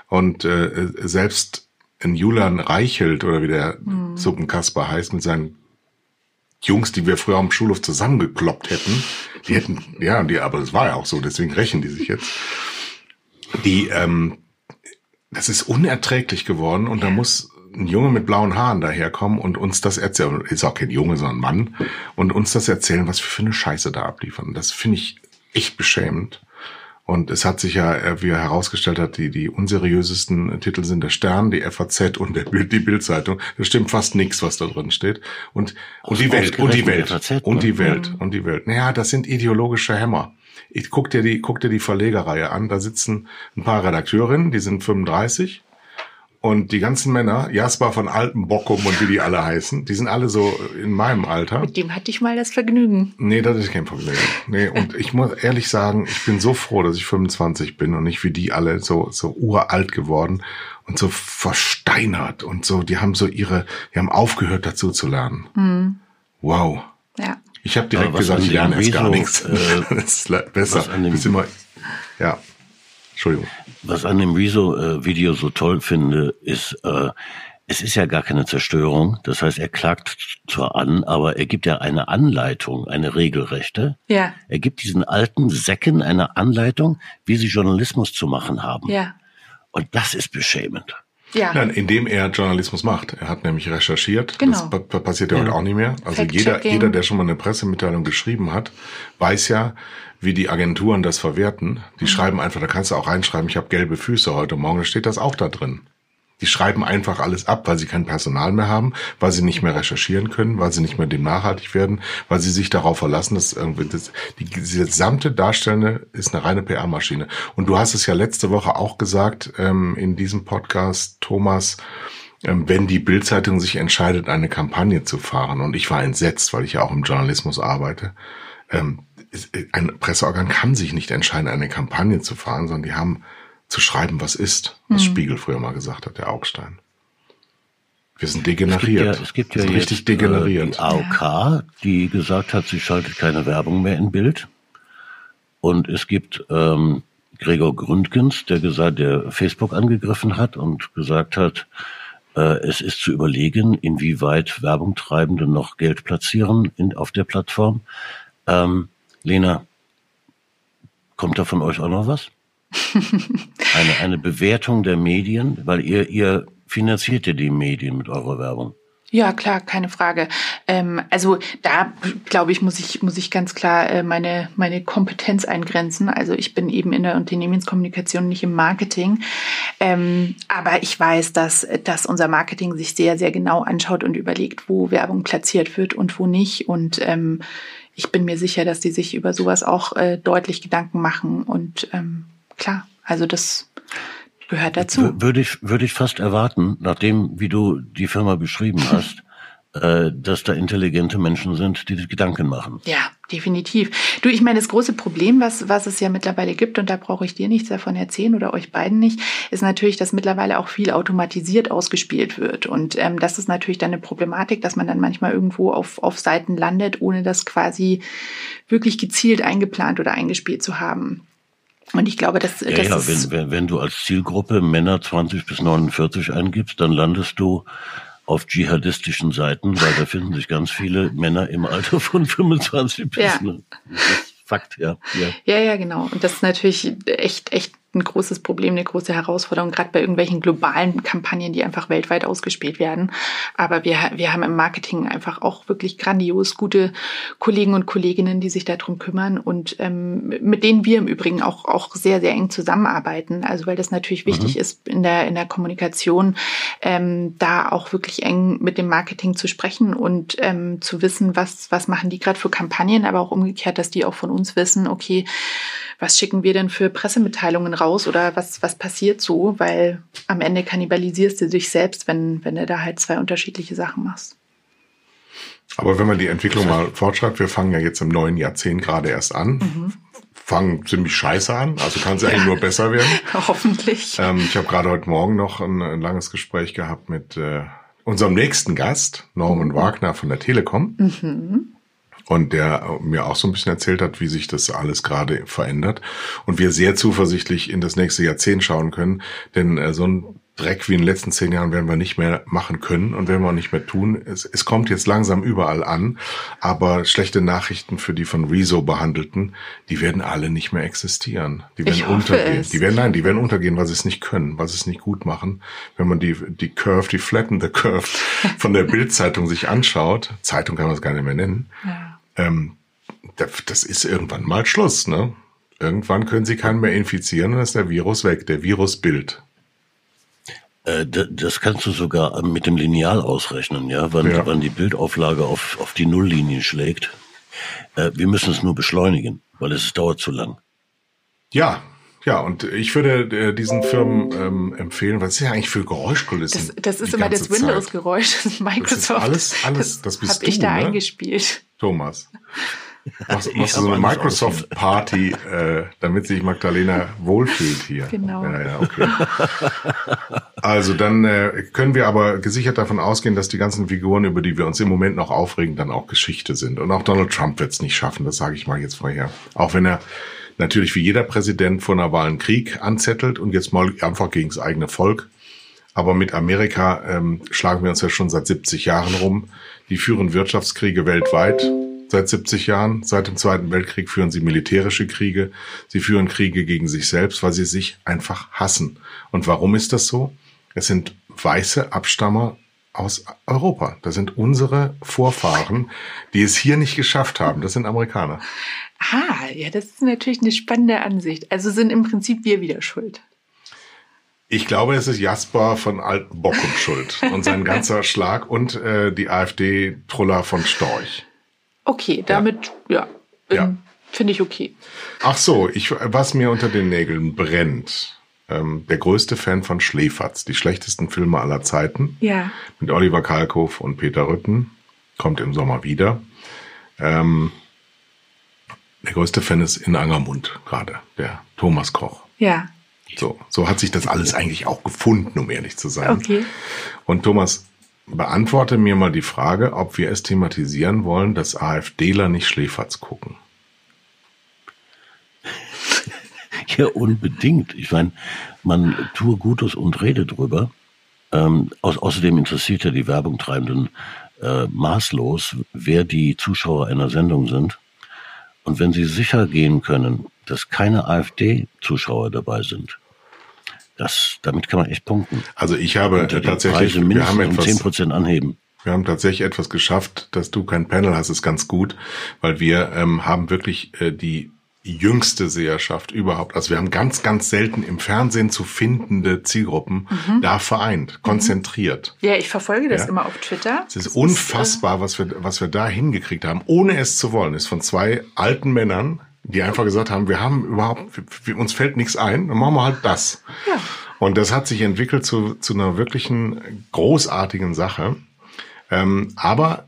und äh, selbst ein Julian Reichelt oder wie der mhm. Suppenkasper heißt mit seinen Jungs, die wir früher am Schulhof zusammengekloppt hätten, die hätten, ja, die, aber das war ja auch so, deswegen rächen die sich jetzt. Die, ähm, das ist unerträglich geworden und da muss ein Junge mit blauen Haaren daherkommen und uns das erzählen, ist auch kein Junge, sondern Mann, und uns das erzählen, was wir für eine Scheiße da abliefern. Das finde ich echt beschämend. Und es hat sich ja, äh, wie er herausgestellt hat, die, die unseriösesten Titel sind der Stern, die FAZ und der Bild, die Bildzeitung. Da stimmt fast nichts, was da drin steht. Und, und die Welt, und die Welt, FAZ, und die Welt, und die Welt. Naja, das sind ideologische Hämmer. Ich guck dir die, guck dir die Verlegerreihe an. Da sitzen ein paar Redakteurinnen, die sind 35 und die ganzen Männer, Jasper von Altenbockum und wie die alle heißen, die sind alle so in meinem Alter. Mit dem hatte ich mal das Vergnügen. Nee, das ist kein Vergnügen. Nee, und ich muss ehrlich sagen, ich bin so froh, dass ich 25 bin und nicht wie die alle so, so uralt geworden und so versteinert und so, die haben so ihre, die haben aufgehört dazu zu lernen. Mhm. Wow. Ja. Ich habe direkt gesagt, ich lerne erst gar nichts. Äh, <laughs> das ist besser. Ist immer, ja. Entschuldigung. Was an dem Rezo-Video so toll finde, ist, äh, es ist ja gar keine Zerstörung. Das heißt, er klagt zwar an, aber er gibt ja eine Anleitung, eine regelrechte. Ja. Er gibt diesen alten Säcken eine Anleitung, wie sie Journalismus zu machen haben. Ja. Und das ist beschämend. Ja. Nein, indem er Journalismus macht. Er hat nämlich recherchiert. Genau. Das passiert ja, ja. heute auch nicht mehr. Also jeder, jeder, der schon mal eine Pressemitteilung geschrieben hat, weiß ja, wie die Agenturen das verwerten. Die mhm. schreiben einfach, da kannst du auch reinschreiben, ich habe gelbe Füße heute Morgen, da steht das auch da drin. Die schreiben einfach alles ab, weil sie kein Personal mehr haben, weil sie nicht mehr recherchieren können, weil sie nicht mehr dem nachhaltig werden, weil sie sich darauf verlassen, dass irgendwie das, die, die gesamte Darstellende ist eine reine PR-Maschine. Und du hast es ja letzte Woche auch gesagt ähm, in diesem Podcast, Thomas, ähm, wenn die Bildzeitung sich entscheidet, eine Kampagne zu fahren. Und ich war entsetzt, weil ich ja auch im Journalismus arbeite. Ähm, ein Presseorgan kann sich nicht entscheiden, eine Kampagne zu fahren, sondern die haben zu schreiben, was ist, was mhm. Spiegel früher mal gesagt hat, der Augstein. Wir sind degeneriert. Es gibt ja, es gibt ja richtig jetzt, degeneriert. Äh, die AOK, die gesagt hat, sie schaltet keine Werbung mehr in Bild. Und es gibt ähm, Gregor Gründgens, der gesagt, der Facebook angegriffen hat und gesagt hat, äh, es ist zu überlegen, inwieweit Werbungtreibende noch Geld platzieren in, auf der Plattform. Ähm, Lena, kommt da von euch auch noch was? <laughs> eine, eine Bewertung der Medien, weil ihr, ihr finanziert ja die Medien mit eurer Werbung. Ja, klar, keine Frage. Ähm, also da glaube ich, muss ich muss ich ganz klar äh, meine meine Kompetenz eingrenzen. Also ich bin eben in der Unternehmenskommunikation, nicht im Marketing, ähm, aber ich weiß, dass dass unser Marketing sich sehr sehr genau anschaut und überlegt, wo Werbung platziert wird und wo nicht. Und ähm, ich bin mir sicher, dass die sich über sowas auch äh, deutlich Gedanken machen. Und ähm, klar, also das gehört dazu. Würde ich, würde ich fast erwarten, nachdem, wie du die Firma beschrieben <laughs> hast, äh, dass da intelligente Menschen sind, die sich Gedanken machen. Ja, definitiv. Du, ich meine, das große Problem, was, was es ja mittlerweile gibt, und da brauche ich dir nichts davon erzählen oder euch beiden nicht, ist natürlich, dass mittlerweile auch viel automatisiert ausgespielt wird. Und ähm, das ist natürlich dann eine Problematik, dass man dann manchmal irgendwo auf, auf Seiten landet, ohne das quasi wirklich gezielt eingeplant oder eingespielt zu haben. Und ich glaube, dass ja, das ja, wenn, wenn, wenn du als Zielgruppe Männer 20 bis 49 eingibst, dann landest du auf dschihadistischen Seiten, weil da finden sich ganz viele Männer im Alter von 25 bis ja. Fakt, ja, ja. Ja, ja, genau. Und das ist natürlich echt, echt ein großes Problem, eine große Herausforderung, gerade bei irgendwelchen globalen Kampagnen, die einfach weltweit ausgespielt werden. Aber wir, wir haben im Marketing einfach auch wirklich grandios gute Kollegen und Kolleginnen, die sich darum kümmern und ähm, mit denen wir im Übrigen auch, auch sehr, sehr eng zusammenarbeiten. Also weil das natürlich wichtig mhm. ist in der, in der Kommunikation, ähm, da auch wirklich eng mit dem Marketing zu sprechen und ähm, zu wissen, was, was machen die gerade für Kampagnen, aber auch umgekehrt, dass die auch von uns wissen, okay, was schicken wir denn für Pressemitteilungen raus oder was, was passiert so, weil am Ende kannibalisierst du dich selbst, wenn, wenn du da halt zwei unterschiedliche Sachen machst. Aber wenn man die Entwicklung mal fortschreibt, wir fangen ja jetzt im neuen Jahrzehnt gerade erst an. Mhm. Fangen ziemlich scheiße an, also kann es ja. eigentlich nur besser werden. <laughs> Hoffentlich. Ähm, ich habe gerade heute Morgen noch ein, ein, langes Gespräch gehabt mit äh, unserem nächsten Gast, Norman mhm. Wagner von der Telekom. Mhm und der mir auch so ein bisschen erzählt hat, wie sich das alles gerade verändert und wir sehr zuversichtlich in das nächste Jahrzehnt schauen können, denn äh, so ein Dreck wie in den letzten zehn Jahren werden wir nicht mehr machen können und werden wir auch nicht mehr tun. Es, es kommt jetzt langsam überall an, aber schlechte Nachrichten für die von Rezo behandelten, die werden alle nicht mehr existieren. Die werden untergehen. Es. Die werden nein, die werden untergehen, weil sie es nicht können, weil sie es nicht gut machen. Wenn man die die Curve, die Flatten the Curve <laughs> von der Bildzeitung sich anschaut, Zeitung kann man es gar nicht mehr nennen. Ja. Ähm, das ist irgendwann mal Schluss, ne? Irgendwann können sie keinen mehr infizieren und dann ist der Virus weg, der Virusbild. Äh, das kannst du sogar mit dem Lineal ausrechnen, ja, wann, ja. wann die Bildauflage auf, auf die Nulllinie schlägt. Äh, wir müssen es nur beschleunigen, weil es dauert zu lang. Ja, ja, und ich würde äh, diesen Firmen ähm, empfehlen, was ist ja eigentlich für Geräuschkulissen? Das, das ist immer das Windows-Geräusch, das Microsoft. Das alles, alles, das bist hab du, ich da ne? eingespielt. Thomas. Machst, <laughs> machst du so eine Microsoft-Party, äh, damit sich Magdalena wohlfühlt hier. Genau. Ja, ja, okay. Also dann äh, können wir aber gesichert davon ausgehen, dass die ganzen Figuren, über die wir uns im Moment noch aufregen, dann auch Geschichte sind. Und auch Donald Trump wird es nicht schaffen, das sage ich mal jetzt vorher. Auch wenn er natürlich wie jeder Präsident vor einer Wahl einen Krieg anzettelt und jetzt mal einfach gegen das eigene Volk. Aber mit Amerika ähm, schlagen wir uns ja schon seit 70 Jahren rum. Die führen Wirtschaftskriege weltweit seit 70 Jahren. Seit dem Zweiten Weltkrieg führen sie militärische Kriege. Sie führen Kriege gegen sich selbst, weil sie sich einfach hassen. Und warum ist das so? Es sind weiße Abstammer aus Europa. Das sind unsere Vorfahren, die es hier nicht geschafft haben. Das sind Amerikaner. Ah, ja, das ist natürlich eine spannende Ansicht. Also sind im Prinzip wir wieder schuld. Ich glaube, es ist Jasper von Alten Bockum schuld <laughs> und sein ganzer Schlag und äh, die AfD-Truller von Storch. Okay, damit, ja, ja, ja. finde ich okay. Ach so, ich, was mir unter den Nägeln brennt. Ähm, der größte Fan von Schläferz, die schlechtesten Filme aller Zeiten. Ja. Mit Oliver Kalkow und Peter Rütten. Kommt im Sommer wieder. Ähm, der größte Fan ist in Angermund gerade, der Thomas Koch. Ja. So, so hat sich das alles eigentlich auch gefunden, um ehrlich zu sein. Okay. Und Thomas, beantworte mir mal die Frage, ob wir es thematisieren wollen, dass AfDler nicht Schläferz gucken. <laughs> Ja, unbedingt. Ich meine, man tue Gutes und rede drüber. Ähm, au außerdem interessiert ja die Werbungtreibenden äh, maßlos, wer die Zuschauer einer Sendung sind. Und wenn sie sicher gehen können, dass keine AfD-Zuschauer dabei sind, das, damit kann man echt punkten. Also ich habe tatsächlich, wir haben etwas, um 10% anheben. Wir haben tatsächlich etwas geschafft, dass du kein Panel hast, ist ganz gut, weil wir ähm, haben wirklich äh, die jüngste Seherschaft überhaupt. Also wir haben ganz, ganz selten im Fernsehen zu findende Zielgruppen mhm. da vereint, mhm. konzentriert. Ja, ich verfolge das ja. immer auf Twitter. Es ist das unfassbar, ist, äh was wir, was wir da hingekriegt haben, ohne es zu wollen. ist von zwei alten Männern, die einfach gesagt haben, wir haben überhaupt, wir, uns fällt nichts ein, dann machen wir halt das. Ja. Und das hat sich entwickelt zu, zu einer wirklichen großartigen Sache. Ähm, aber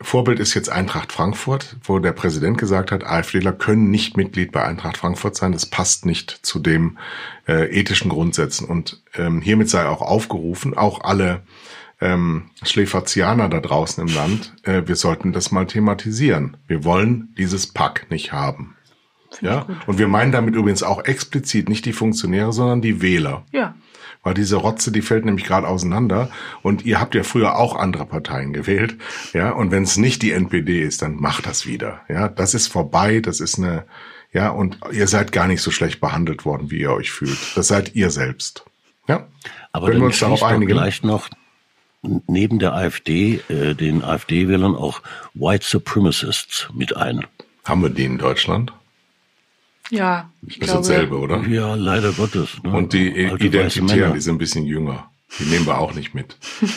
Vorbild ist jetzt Eintracht Frankfurt, wo der Präsident gesagt hat, AfDler können nicht Mitglied bei Eintracht Frankfurt sein. Das passt nicht zu dem äh, ethischen Grundsätzen. Und ähm, hiermit sei auch aufgerufen, auch alle ähm, Schläferzianer da draußen im Land, äh, wir sollten das mal thematisieren. Wir wollen dieses Pack nicht haben. Ja, und wir meinen damit übrigens auch explizit nicht die Funktionäre, sondern die Wähler. Ja. Weil diese Rotze, die fällt nämlich gerade auseinander. Und ihr habt ja früher auch andere Parteien gewählt. Ja, und wenn es nicht die NPD ist, dann macht das wieder. Ja, das ist vorbei. Das ist eine, ja, und ihr seid gar nicht so schlecht behandelt worden, wie ihr euch fühlt. Das seid ihr selbst. Ja. Aber Können wir uns darauf einigen? Vielleicht noch neben der AfD, äh, den AfD-Wählern auch White Supremacists mit ein. Haben wir die in Deutschland? Ja, ich das glaube. ist dasselbe, oder? Ja, leider Gottes. Ne? Und die Identitären, die sind ein bisschen jünger. Die nehmen wir auch nicht mit. <laughs>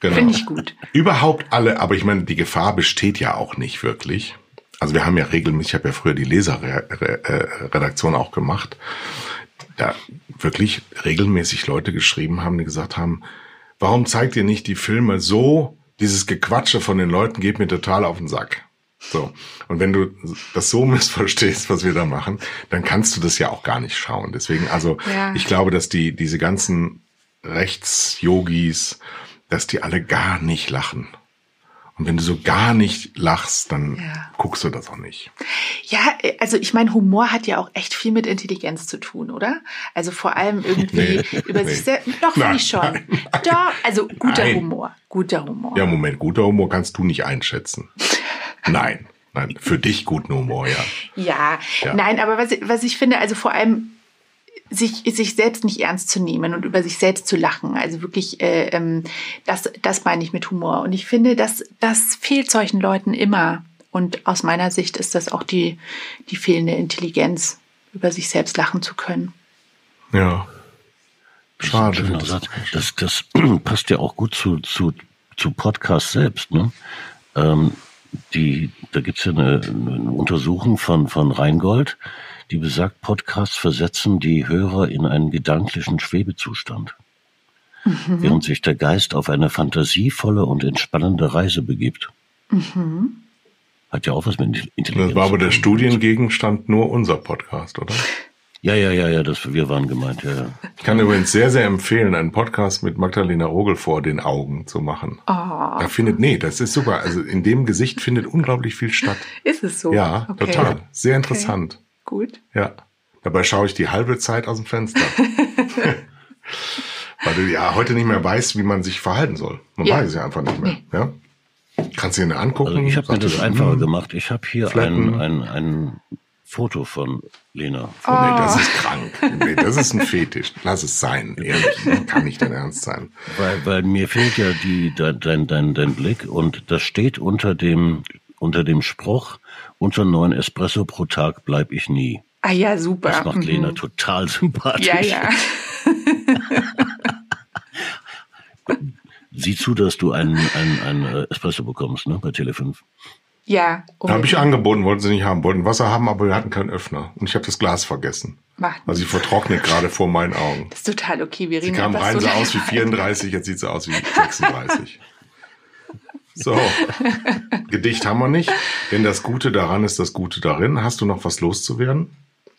Genau. Finde ich gut. Überhaupt alle, aber ich meine, die Gefahr besteht ja auch nicht wirklich. Also wir haben ja regelmäßig, ich habe ja früher die Leserredaktion auch gemacht, da wirklich regelmäßig Leute geschrieben haben, die gesagt haben, warum zeigt ihr nicht die Filme so, dieses Gequatsche von den Leuten geht mir total auf den Sack. So. Und wenn du das so <laughs> missverstehst, was wir da machen, dann kannst du das ja auch gar nicht schauen. Deswegen, also, Ja. ich glaube, dass die, diese ganzen Rechts-Yogis, dass die alle gar nicht lachen. Und wenn du so gar nicht lachst, dann Ja. guckst du das auch nicht. Ja, also ich meine, Humor hat ja auch echt viel mit Intelligenz zu tun, oder? Also vor allem <laughs> irgendwie Nee, über nee. sich selbst. Doch, finde ich schon. nein, nein. Doch, also guter Nein. Humor. Guter Humor. Ja, Moment, guter Humor kannst du nicht einschätzen. <laughs> Nein, nein, für dich guten Humor, ja. Ja, Ja. nein, aber was, was ich finde, also vor allem sich, sich selbst nicht ernst zu nehmen und über sich selbst zu lachen. Also wirklich, äh, ähm, das, das meine ich mit Humor. Und ich finde, das, das fehlt solchen Leuten immer. Und aus meiner Sicht ist das auch die, die fehlende Intelligenz, über sich selbst lachen zu können. Ja. Schade. Das-. Das, das <clears throat> passt ja auch gut zu, zu, zu Podcast selbst. Ne? Ähm, die, da gibt's ja eine, eine Untersuchung von, von Rheingold, die besagt, Podcasts versetzen die Hörer in einen gedanklichen Schwebezustand. Während sich der Geist auf eine fantasievolle und entspannende Reise begibt. Hat ja auch was mit Intelligenz Das war aber der. Studiengegenstand nur unser Podcast, oder? Ja, ja, ja, ja, das, wir waren gemeint, ja, ja. Ich kann übrigens sehr, sehr empfehlen, einen Podcast mit Magdalena Rogel vor den Augen zu machen. Oh, Da findet, nee, das ist super. Also in dem Gesicht findet unglaublich viel statt. ist es so? Ja, Okay. total. Sehr interessant. Gut. Ja. Dabei schaue ich die halbe Zeit aus dem Fenster. <laughs> Weil du ja heute nicht mehr weißt, wie man sich verhalten soll. Man Ja. weiß es ja einfach nicht mehr. Ja? Kannst du dir angucken? Also ich habe mir das einfacher hm, gemacht. Ich habe hier Flatten. ein, ein, ein Foto von Lena. Oh. Nee, das ist krank. Nee, das ist ein Fetisch. Lass es sein. Ehrlich, kann nicht dein Ernst sein. Weil, weil mir fehlt ja die, dein, dein, dein, dein Blick und das steht unter dem, unter dem Spruch, unter neun Espresso pro Tag bleib ich nie. Ah ja, super. Das macht Mhm. Lena total sympathisch. Ja, ja. <laughs> Sieh zu, dass du einen, einen, einen äh, Espresso bekommst, ne, bei Tele5. Ja. Da habe ich angeboten, wollten sie nicht haben, wollten Wasser haben, aber wir hatten keinen Öffner. Und ich habe das Glas vergessen. Macht Also sie vertrocknet gerade vor meinen Augen. Das ist total okay. Wir Sie reden kam einfach rein, so sah aus wie lange 34, jetzt sieht sie aus wie 36. <laughs> So, Gedicht haben wir nicht, denn das Gute daran ist das Gute darin. Hast du noch was loszuwerden?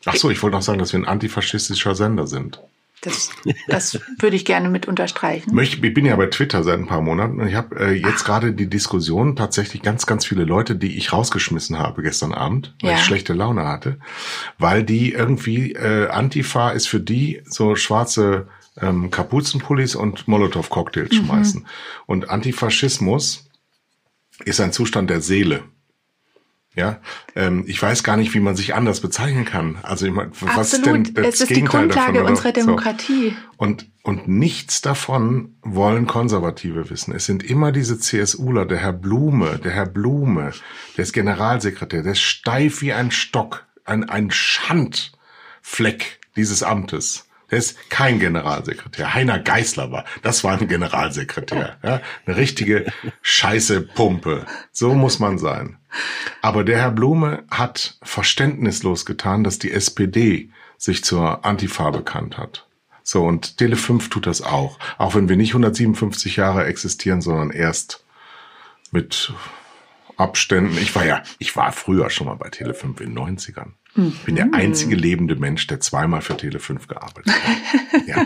Ach so, ich wollte noch sagen, dass wir ein antifaschistischer Sender sind. Das, das würde ich gerne mit unterstreichen. Ich bin ja bei Twitter seit ein paar Monaten und ich habe äh, jetzt gerade die Diskussion tatsächlich ganz, ganz viele Leute, die ich rausgeschmissen habe gestern Abend, weil Ja. ich schlechte Laune hatte, weil die irgendwie äh, Antifa ist für die so schwarze ähm, Kapuzenpullis und Molotow-Cocktails schmeißen. Und Antifaschismus ist ein Zustand der Seele. Ja, ähm, ich weiß gar nicht, wie man sich anders bezeichnen kann. Also ich meine, was ist denn das Es ist die Gegenteil Grundlage davon, unserer So. Demokratie. Und, und nichts davon wollen Konservative wissen. Es sind immer diese CSUler, der Herr Blume, der Herr Blume, der ist Generalsekretär, der ist steif wie ein Stock, ein, ein Schandfleck dieses Amtes. Der ist kein Generalsekretär. Heiner Geißler war, das war ein Generalsekretär. Ja? Eine richtige scheiße Pumpe. So muss man sein. Aber der Herr Blume hat verständnislos getan, dass die SPD sich zur Antifa bekannt hat. So, und Tele 5 tut das auch. Auch wenn wir nicht 157 Jahre existieren, sondern erst mit Abständen. Ich war ja, ich war früher schon mal bei Tele 5 in den 90ern. Ich bin der einzige lebende Mensch, der zweimal für Tele 5 gearbeitet hat. Ja.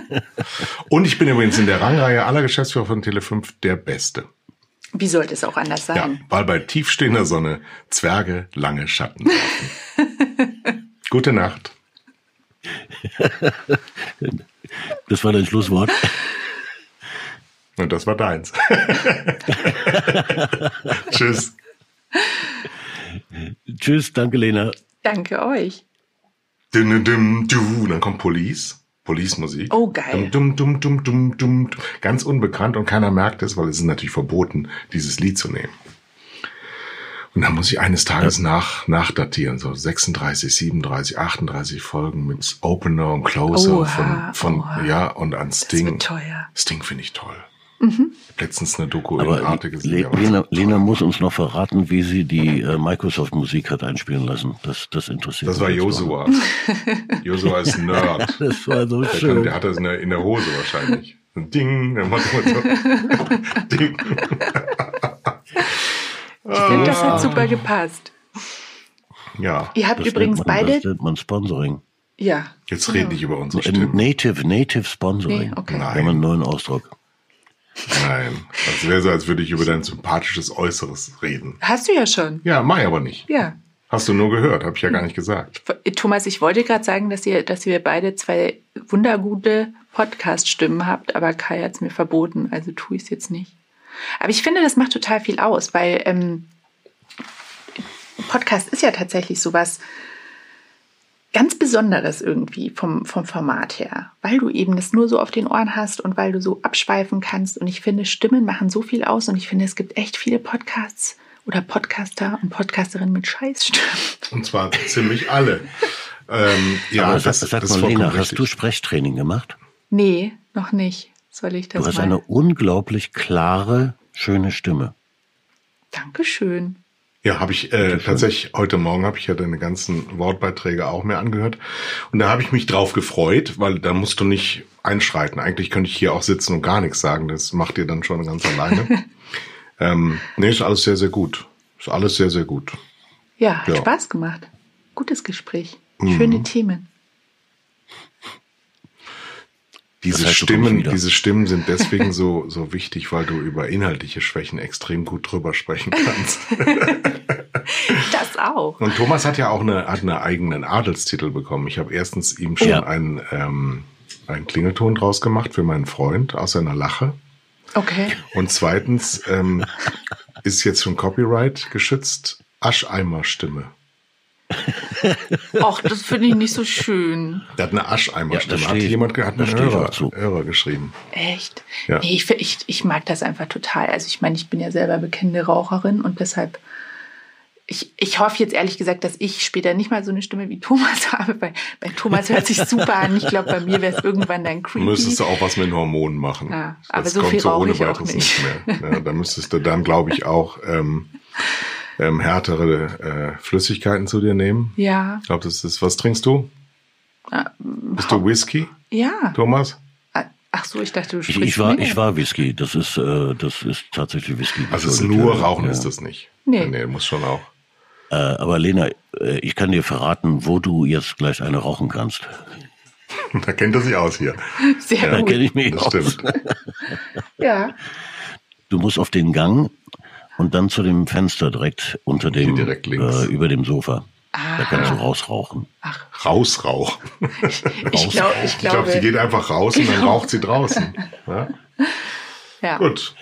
Und ich bin übrigens in der Rangreihe aller Geschäftsführer von Tele 5 der Beste. Wie sollte es auch anders Ja, sein? weil bei tiefstehender Sonne Zwerge lange Schatten werfen. Gute Nacht. Das war dein Schlusswort. Und das war deins. <laughs> Tschüss. Tschüss, danke Lena. Danke euch. Dum, dum, du. Dann kommt Police. Police-Musik. Oh, geil. Dum, dum, dum, dum, dum, dum. Ganz unbekannt und keiner merkt es, weil es ist natürlich verboten, dieses Lied zu nehmen. Und dann muss ich eines Tages nach, nachdatieren, so 36, 37, 38 Folgen mit Opener und Closer Oha, von, von oha. ja, und an Das Sting. wird teuer. Sting finde ich toll. Mhm. Letztens eine Doku in Aber Arte gesehen. Le Lena. Lena muss uns noch verraten, wie sie die äh, Microsoft-Musik hat einspielen lassen. Das, das interessiert Das war Josua. <laughs> Josua ist ein Nerd. <laughs> Das war so Der, kann, schön. der hat das in der, in der Hose wahrscheinlich. Ein Ding, der macht immer so. <laughs> Ding. Ich finde, das hat super gepasst. Ja. Ihr habt Das übrigens man, beide. Das nennt man Sponsoring. Ja. Jetzt rede ich über unsere Stimmen. Native, Native Sponsoring. Nee, okay. Wir haben einen neuen Ausdruck. Nein. Das wäre so, als würde ich über dein sympathisches Äußeres reden. Hast du ja schon. Ja, mach ich aber nicht. Ja. Hast du nur gehört, habe ich ja gar nicht gesagt. Thomas, ich wollte gerade sagen, dass ihr, dass ihr beide zwei wundergute Podcast-Stimmen habt, aber Kai hat es mir verboten, also tue ich es jetzt nicht. Aber ich finde, das macht total viel aus, weil ähm, Podcast ist ja tatsächlich sowas ganz Besonderes irgendwie vom, vom Format her, weil du eben das nur so auf den Ohren hast und weil du so abschweifen kannst. Und ich finde, Stimmen machen so viel aus und ich finde, es gibt echt viele Podcasts oder Podcaster und Podcasterinnen mit Scheißstimmen. Und zwar ziemlich alle. Ähm, ja, Aber das, sag, sag das mal, Lena, hast du Sprechtraining gemacht? Nee, noch nicht. Soll ich das Du hast mal? eine unglaublich klare, schöne Stimme. Dankeschön. Ja, habe ich äh, tatsächlich heute Morgen habe ich ja deine ganzen Wortbeiträge auch mir angehört und da habe ich mich drauf gefreut, weil da musst du nicht einschreiten. Eigentlich könnte ich hier auch sitzen und gar nichts sagen. Das macht ihr dann schon ganz alleine. <laughs> ähm, nee, ist alles sehr sehr gut. Ist alles sehr sehr gut. Ja, hat Ja. Spaß gemacht. Gutes Gespräch. Mhm. Schöne Themen. Diese Das heißt, Stimmen, diese Stimmen sind deswegen so so wichtig, weil du über inhaltliche Schwächen extrem gut drüber sprechen kannst. <laughs> Das auch. Und Thomas hat ja auch eine, hat einen eigenen Adelstitel bekommen. Ich habe erstens ihm schon Ja. einen, ähm, einen Klingelton draus gemacht für meinen Freund aus seiner Lache. Okay. Und zweitens ähm, ist jetzt schon Copyright geschützt. Ascheimer-Stimme. Och, das finde ich nicht so schön. Der hat eine Ja, Ascheimer-Stimme. da hat jemand hat einen Hörer. Hörer geschrieben. Echt? Ja. Nee, ich, ich, ich mag das einfach total. Also ich meine, ich bin ja selber bekennende Raucherin und deshalb, ich, ich hoffe jetzt ehrlich gesagt, dass ich später nicht mal so eine Stimme wie Thomas <laughs> habe, weil bei Thomas hört sich super an. Ich glaube, bei mir wäre es irgendwann dann creepy. Müsstest du auch was mit den Hormonen machen. Ja, aber das so kommt viel so rauche ohne ich auch weiteres nicht. nicht mehr. Ja, da müsstest du dann, glaube ich, auch ähm, ähm, härtere äh, Flüssigkeiten zu dir nehmen. Ja. Ich glaube, das ist, was trinkst du? Ah, Bist du Whisky, Ja. Thomas? Ach so, ich dachte, du Ich, sprichst ich war, mit. ich war Whisky. Das ist, äh, das ist tatsächlich Whisky. Also es ist nur ja. Rauchen ja. ist das nicht. Nee. Nee, muss schon auch. Äh, aber Lena, äh, ich kann dir verraten, wo du jetzt gleich eine rauchen kannst. <laughs> Da kennt er sich aus hier. Sehr Da gut. kenne ich mich Das aus. stimmt. Ja. Du musst auf den Gang und dann zu dem Fenster direkt unter dem, direkt links. Äh, über dem Sofa. Ah. Da kannst du rausrauchen. Rausrauch. Ich, glaub, ich Ich glaube, glaube, sie geht einfach raus und dann Genau. raucht sie draußen. Ja? ja. Gut.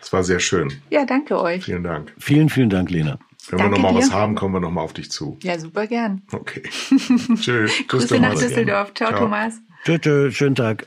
Das war sehr schön. ja, danke euch. Vielen Dank. Vielen, vielen Dank, Lena. Wenn Danke wir noch mal was haben, kommen wir noch mal auf dich zu. Ja, super gern. Okay. <laughs> Tschüss. <laughs> Tschüss, Grüße nach Thomas. Düsseldorf. Ciao, Ciao. Thomas. Tschö, tschö, schönen Tag.